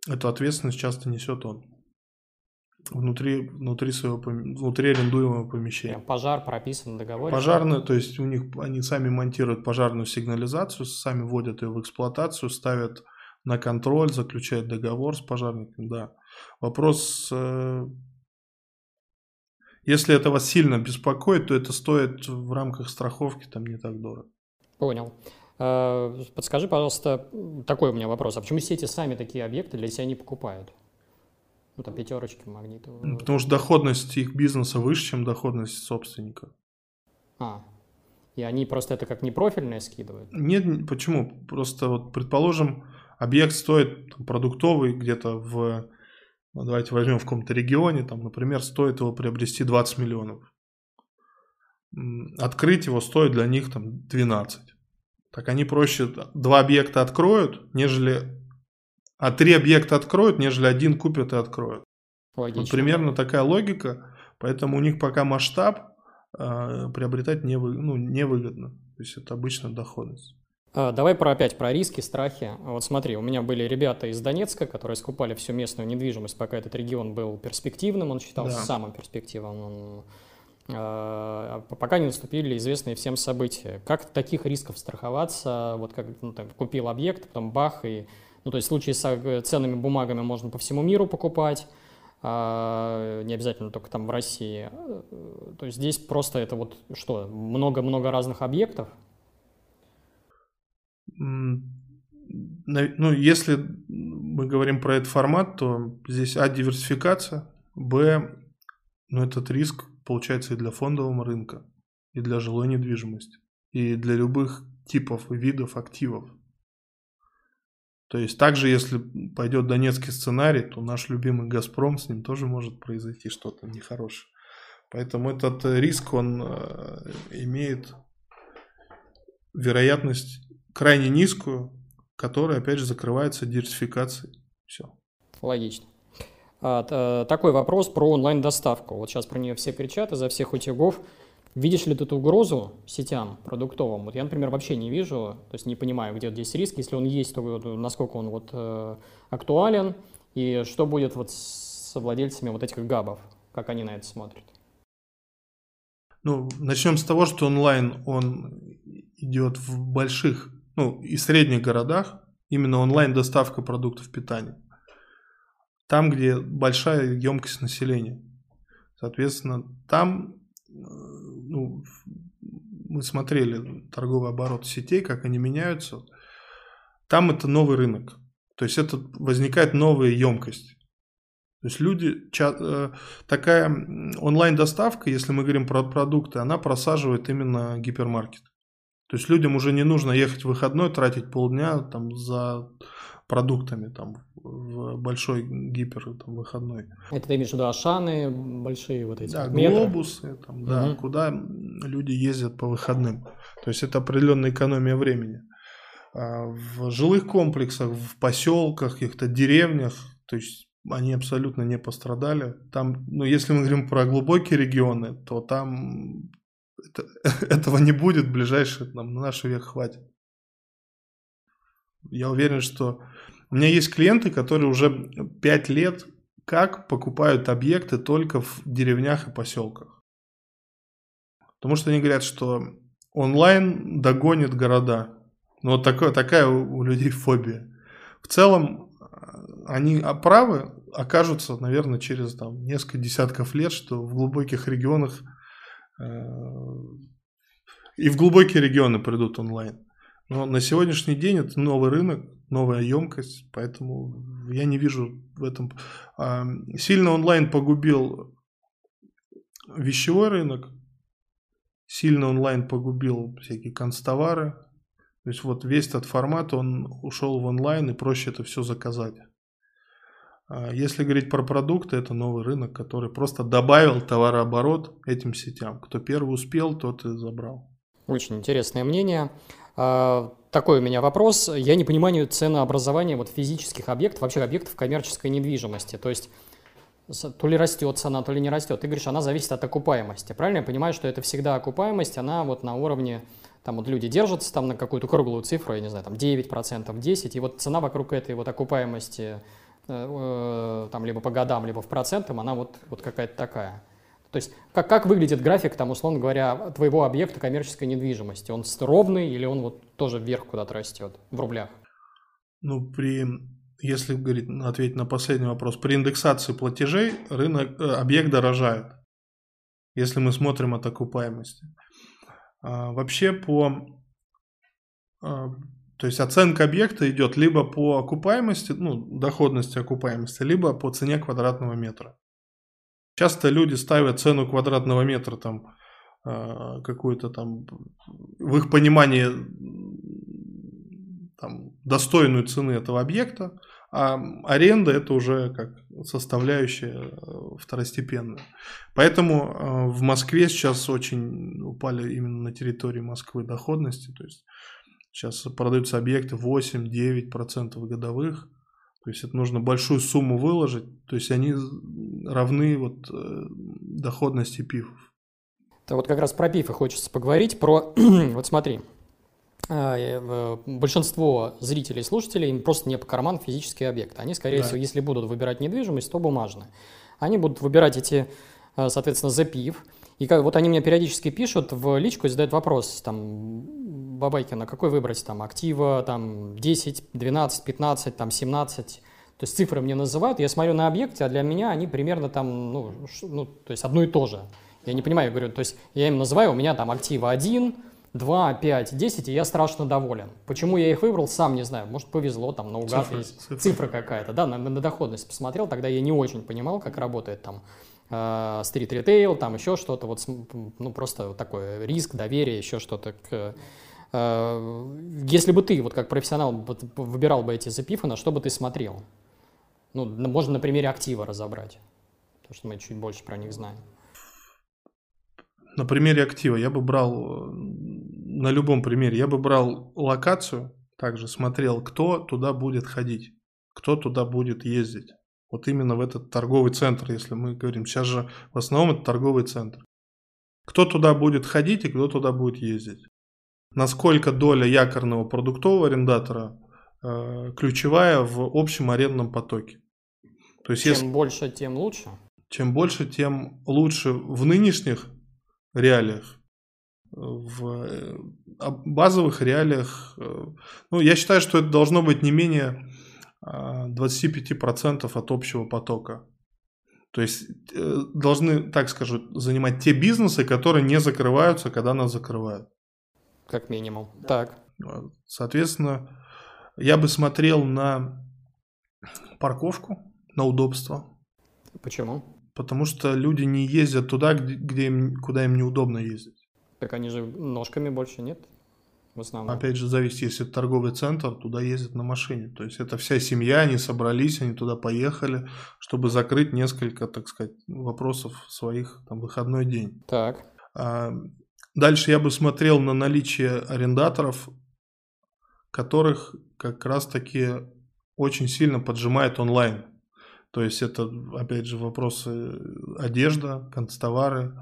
[SPEAKER 2] эту ответственность часто несет он внутри, внутри своего внутри арендуемого помещения.
[SPEAKER 1] Пожар прописан в договоре?
[SPEAKER 2] Пожарную, то есть у них они сами монтируют пожарную сигнализацию, сами вводят ее в эксплуатацию, ставят на контроль, заключают договор с пожарником, да. Вопрос э, если это вас сильно беспокоит, то это стоит в рамках страховки там не так дорого.
[SPEAKER 1] Понял. А, подскажи, пожалуйста, такой у меня вопрос. А почему сети сами такие объекты для себя не покупают? Ну, там пятерочки, магниты.
[SPEAKER 2] Потому что доходность их бизнеса выше, чем доходность собственника.
[SPEAKER 1] А, и они просто это как непрофильное скидывают?
[SPEAKER 2] Нет, почему? Просто вот, предположим, объект стоит там, продуктовый где-то в ну, давайте возьмем в каком-то регионе, там, например, стоит его приобрести 20 миллионов. Открыть его стоит для них там 12. Так они проще два объекта откроют, нежели... А три объекта откроют, нежели один купят и откроют. Логично. Вот примерно такая логика, поэтому у них пока масштаб э, приобретать не, вы, ну, невыгодно. То есть это обычно доходность.
[SPEAKER 1] А, давай про опять про риски, страхи. Вот смотри, у меня были ребята из Донецка, которые скупали всю местную недвижимость, пока этот регион был перспективным, он считался да. самым перспективным. Он, э, пока не наступили известные всем события. Как таких рисков страховаться? Вот как ну, там, купил объект, потом бах, и, ну, то есть в случае с э, ценными бумагами можно по всему миру покупать, а, не обязательно только там в России. Э, то есть здесь просто это вот что, много-много разных объектов,
[SPEAKER 2] ну, если мы говорим про этот формат, то здесь А – диверсификация, Б Но этот риск получается и для фондового рынка, и для жилой недвижимости, и для любых типов и видов активов. То есть также, если пойдет донецкий сценарий, то наш любимый «Газпром», с ним тоже может произойти что-то нехорошее. Поэтому этот риск, он э, имеет вероятность крайне низкую, которая, опять же, закрывается диверсификацией. Все.
[SPEAKER 1] Логично. А, такой вопрос про онлайн-доставку. Вот сейчас про нее все кричат изо всех утюгов. Видишь ли ты эту угрозу сетям продуктовым? Вот я, например, вообще не вижу, то есть не понимаю, где здесь риск. Если он есть, то насколько он вот э, актуален, и что будет вот с владельцами вот этих габов, как они на это смотрят?
[SPEAKER 2] Ну, начнем с того, что онлайн, он идет в больших, ну, и средних городах, именно онлайн-доставка продуктов питания. Там, где большая емкость населения. Соответственно, там ну, мы смотрели торговый оборот сетей, как они меняются. Там это новый рынок. То есть это возникает новая емкость. То есть люди, э, такая онлайн-доставка, если мы говорим про продукты, она просаживает именно гипермаркет. То есть людям уже не нужно ехать в выходной, тратить полдня там, за продуктами там в большой гипер там, выходной.
[SPEAKER 1] Это ты имеешь в виду Ашаны большие вот эти?
[SPEAKER 2] Да, метро? глобусы, там, да, угу. куда люди ездят по выходным. То есть это определенная экономия времени. А в жилых комплексах, в поселках, каких-то деревнях, то есть они абсолютно не пострадали. Там, ну, если мы говорим про глубокие регионы, то там это, этого не будет в ближайшие, нам, на наш век хватит. Я уверен, что у меня есть клиенты, которые уже 5 лет как покупают объекты только в деревнях и поселках. Потому что они говорят, что онлайн догонит города. Ну, вот такое, такая у людей фобия. В целом, они правы окажутся, наверное, через там, несколько десятков лет, что в глубоких регионах и в глубокие регионы придут онлайн. Но на сегодняшний день это новый рынок, новая емкость, поэтому я не вижу в этом... А, сильно онлайн погубил вещевой рынок, сильно онлайн погубил всякие констовары. То есть вот весь этот формат, он ушел в онлайн и проще это все заказать. А если говорить про продукты, это новый рынок, который просто добавил товарооборот этим сетям. Кто первый успел, тот и забрал.
[SPEAKER 1] Очень интересное мнение. А, такой у меня вопрос. Я не понимаю ценообразования вот физических объектов, вообще объектов коммерческой недвижимости. То есть то ли растет цена, то ли не растет. Ты говоришь, она зависит от окупаемости. Правильно я понимаю, что это всегда окупаемость, она вот на уровне, там вот люди держатся там на какую-то круглую цифру, я не знаю, там 9%, 10%, и вот цена вокруг этой вот окупаемости, там либо по годам, либо в процентам, она вот, вот какая-то такая. То есть как, как выглядит график, там, условно говоря, твоего объекта коммерческой недвижимости? Он ровный или он вот тоже вверх куда-то растет в рублях?
[SPEAKER 2] Ну, при, если говорить, ответить на последний вопрос, при индексации платежей рынок, э, объект дорожает, если мы смотрим от окупаемости. А, вообще по... То есть оценка объекта идет либо по окупаемости, ну, доходности окупаемости, либо по цене квадратного метра. Часто люди ставят цену квадратного метра там а, какую-то там в их понимании там, достойную цены этого объекта, а аренда это уже как составляющая э, второстепенная. Поэтому э, в Москве сейчас очень упали именно на территории Москвы доходности, то есть сейчас продаются объекты 8-9% годовых, то есть это нужно большую сумму выложить, то есть они равны вот э, доходности пифов.
[SPEAKER 1] Это вот как раз про пифы хочется поговорить, про, вот смотри, э, э, большинство зрителей и слушателей им просто не по карман физические объекты. Они, скорее да. всего, если будут выбирать недвижимость, то бумажные. Они будут выбирать эти, соответственно, за пив. И как, вот они мне периодически пишут в личку и задают вопрос, там, Бабайкина, какой выбрать, там, актива, там, 10, 12, 15, там, 17, то есть цифры мне называют, я смотрю на объекты, а для меня они примерно там, ну, ну то есть одно и то же. Я не понимаю, я говорю, то есть я им называю, у меня там актива 1, 2, 5, 10, и я страшно доволен. Почему я их выбрал, сам не знаю. Может, повезло, там наугад цифра, есть цифра, какая-то, да, на, на доходность посмотрел, тогда я не очень понимал, как работает там стрит-ритейл, там еще что-то, вот, ну, просто вот такой риск, доверие, еще что-то. К, э, если бы ты, вот как профессионал, выбирал бы эти запифы, на что бы ты смотрел? Ну, можно на примере актива разобрать, потому что мы чуть больше про них знаем.
[SPEAKER 2] На примере актива я бы брал, на любом примере, я бы брал локацию, также смотрел, кто туда будет ходить, кто туда будет ездить. Вот именно в этот торговый центр, если мы говорим. Сейчас же в основном это торговый центр. Кто туда будет ходить и кто туда будет ездить. Насколько доля якорного продуктового арендатора э, ключевая в общем арендном потоке.
[SPEAKER 1] То есть, чем если, больше, тем лучше?
[SPEAKER 2] Чем больше, тем лучше в нынешних реалиях. В э, базовых реалиях, э, ну, я считаю, что это должно быть не менее 25% от общего потока. То есть э, должны, так скажу, занимать те бизнесы, которые не закрываются, когда нас закрывают.
[SPEAKER 1] Как минимум. Так.
[SPEAKER 2] Соответственно, я бы смотрел на парковку, на удобство.
[SPEAKER 1] Почему?
[SPEAKER 2] Потому что люди не ездят туда, где им, куда им неудобно ездить.
[SPEAKER 1] Так они же ножками больше нет? В основном.
[SPEAKER 2] Опять же, зависит, если это торговый центр, туда ездят на машине. То есть это вся семья, они собрались, они туда поехали, чтобы закрыть несколько, так сказать, вопросов своих там выходной день.
[SPEAKER 1] Так.
[SPEAKER 2] А, дальше я бы смотрел на наличие арендаторов, которых как раз-таки очень сильно поджимает онлайн. То есть это, опять же, вопросы одежда, концтовары,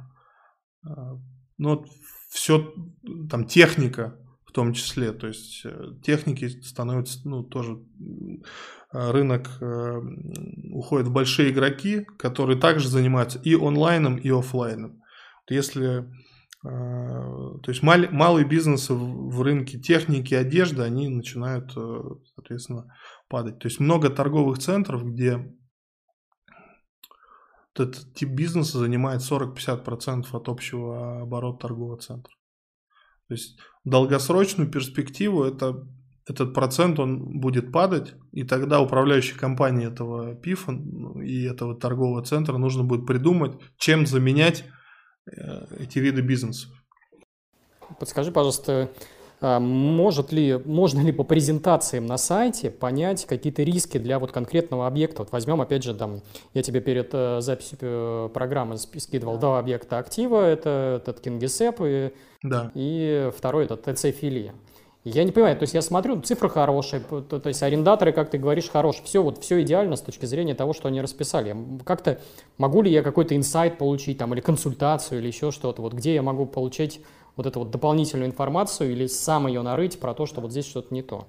[SPEAKER 2] а, ну, все, там, техника, в том числе. То есть э, техники становятся, ну, тоже э, рынок э, уходит в большие игроки, которые также занимаются и онлайном, и офлайном. Если то есть мал, малые бизнесы в рынке техники, одежды, они начинают, соответственно, падать. То есть много торговых центров, где этот тип бизнеса занимает 40-50% от общего оборота торгового центра. То есть долгосрочную перспективу это, этот процент он будет падать, и тогда управляющей компании этого ПИФа ну, и этого торгового центра нужно будет придумать, чем заменять э, эти виды бизнесов.
[SPEAKER 1] Подскажи, пожалуйста, может ли, можно ли по презентациям на сайте понять какие-то риски для вот конкретного объекта? Вот возьмем, опять же, там, я тебе перед э, записью э, программы скидывал два объекта актива, это этот Кингисепп и, да. и второй это ТЦ Филия. Я не понимаю, то есть я смотрю, цифры хорошие, то, то есть арендаторы, как ты говоришь, хорошие, все вот все идеально с точки зрения того, что они расписали. Как-то могу ли я какой-то инсайт получить там или консультацию или еще что-то, вот где я могу получить вот эту вот дополнительную информацию или сам ее нарыть про то, что вот здесь что-то не то?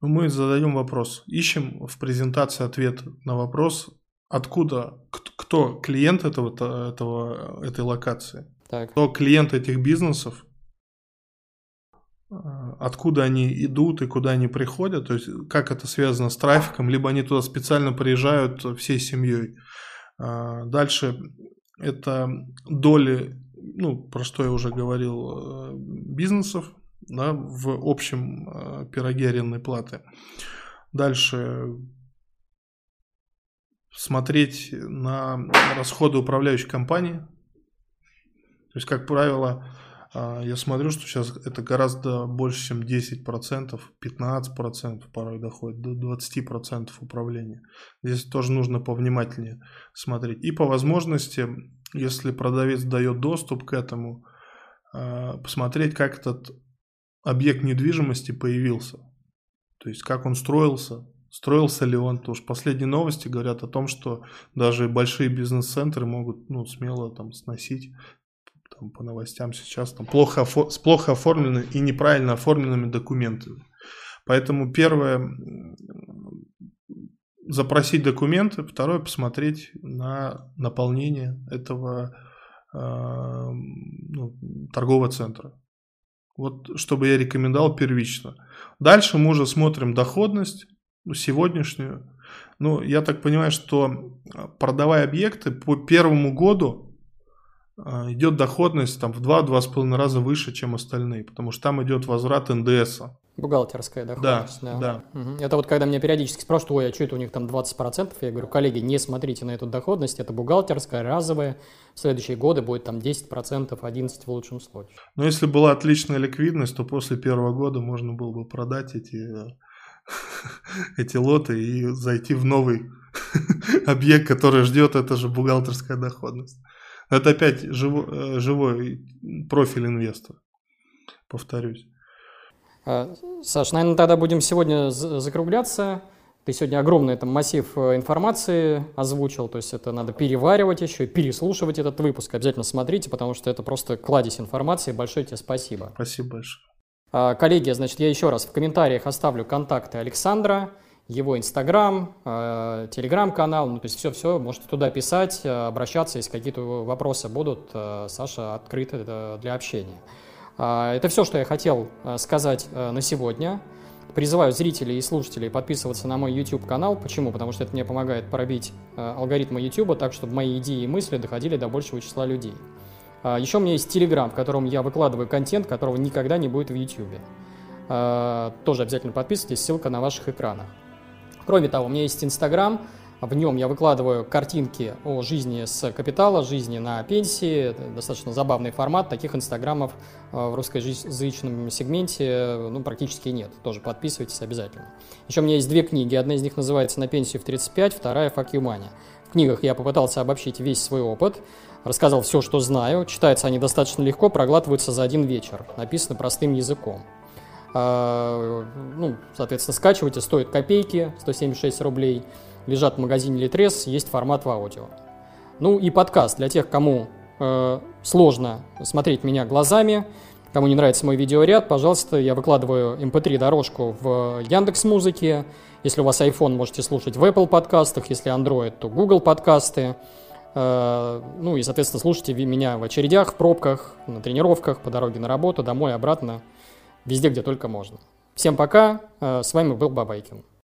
[SPEAKER 2] Ну, мы задаем вопрос. Ищем в презентации ответ на вопрос, откуда, кто клиент этого, этого, этой локации, так. кто клиент этих бизнесов, откуда они идут и куда они приходят, то есть как это связано с трафиком, либо они туда специально приезжают всей семьей. А, дальше это доли ну, про что я уже говорил, э, бизнесов да, в общем э, пироге арендной платы. Дальше смотреть на расходы управляющей компании. То есть, как правило, э, я смотрю, что сейчас это гораздо больше, чем 10%, 15% порой доходит, до 20% управления. Здесь тоже нужно повнимательнее смотреть. И по возможности если продавец дает доступ к этому, а, посмотреть, как этот объект недвижимости появился. То есть, как он строился, строился ли он. Потому что последние новости говорят о том, что даже большие бизнес-центры могут ну, смело там сносить там, по новостям сейчас там, плохо, с плохо оформленными и неправильно оформленными документами. Поэтому первое, запросить документы, второе посмотреть на наполнение этого э, ну, торгового центра. Вот чтобы я рекомендовал первично. Дальше мы уже смотрим доходность сегодняшнюю. Ну, я так понимаю, что продавая объекты по первому году идет доходность там в 2-2,5 раза выше, чем остальные, потому что там идет возврат НДС.
[SPEAKER 1] Бухгалтерская доходность,
[SPEAKER 2] да. да.
[SPEAKER 1] Угу. Это вот когда меня периодически спрашивают, ой, а что это у них там 20%? Я говорю, коллеги, не смотрите на эту доходность, это бухгалтерская, разовая. В следующие годы будет там 10%, 11% в лучшем случае.
[SPEAKER 2] Но если была отличная ликвидность, то после первого года можно было бы продать эти, эти лоты и зайти в новый объект, который ждет, это же бухгалтерская доходность. Это опять живой, э, живой профиль инвестора, повторюсь.
[SPEAKER 1] А, Саш, наверное, тогда будем сегодня закругляться. Ты сегодня огромный там массив э, информации озвучил, то есть это надо переваривать еще, переслушивать этот выпуск. Обязательно смотрите, потому что это просто кладезь информации. Большое тебе спасибо.
[SPEAKER 2] Спасибо большое.
[SPEAKER 1] А, коллеги, значит, я еще раз в комментариях оставлю контакты Александра его Инстаграм, э, Телеграм-канал, ну, то есть все-все, можете туда писать, э, обращаться, если какие-то вопросы будут, э, Саша открыт для общения. Это все, что я хотел сказать на сегодня. Призываю зрителей и слушателей подписываться на мой YouTube-канал. Почему? Потому что это мне помогает пробить алгоритмы YouTube так, чтобы мои идеи и мысли доходили до большего числа людей. Еще у меня есть Telegram, в котором я выкладываю контент, которого никогда не будет в YouTube. Тоже обязательно подписывайтесь, ссылка на ваших экранах. Кроме того, у меня есть Инстаграм, в нем я выкладываю картинки о жизни с капитала, жизни на пенсии. Это достаточно забавный формат. Таких инстаграмов э, в русскоязычном сегменте ну, практически нет. Тоже подписывайтесь обязательно. Еще у меня есть две книги. Одна из них называется «На пенсию в 35», вторая «Fuck you money». В книгах я попытался обобщить весь свой опыт, рассказал все, что знаю. Читаются они достаточно легко, проглатываются за один вечер. Написано простым языком. А, ну, соответственно, скачивайте, стоит копейки, 176 рублей, лежат в магазине Литрес, есть формат в аудио. Ну и подкаст для тех, кому э, сложно смотреть меня глазами, кому не нравится мой видеоряд, пожалуйста, я выкладываю mp3 эм дорожку в Яндекс Музыке. Если у вас iPhone, можете слушать в Apple подкастах, если Android, то Google подкасты. Э, ну и, соответственно, слушайте меня в очередях, в пробках, на тренировках, по дороге на работу, домой, обратно везде, где только можно. Всем пока, э, с вами был Бабайкин.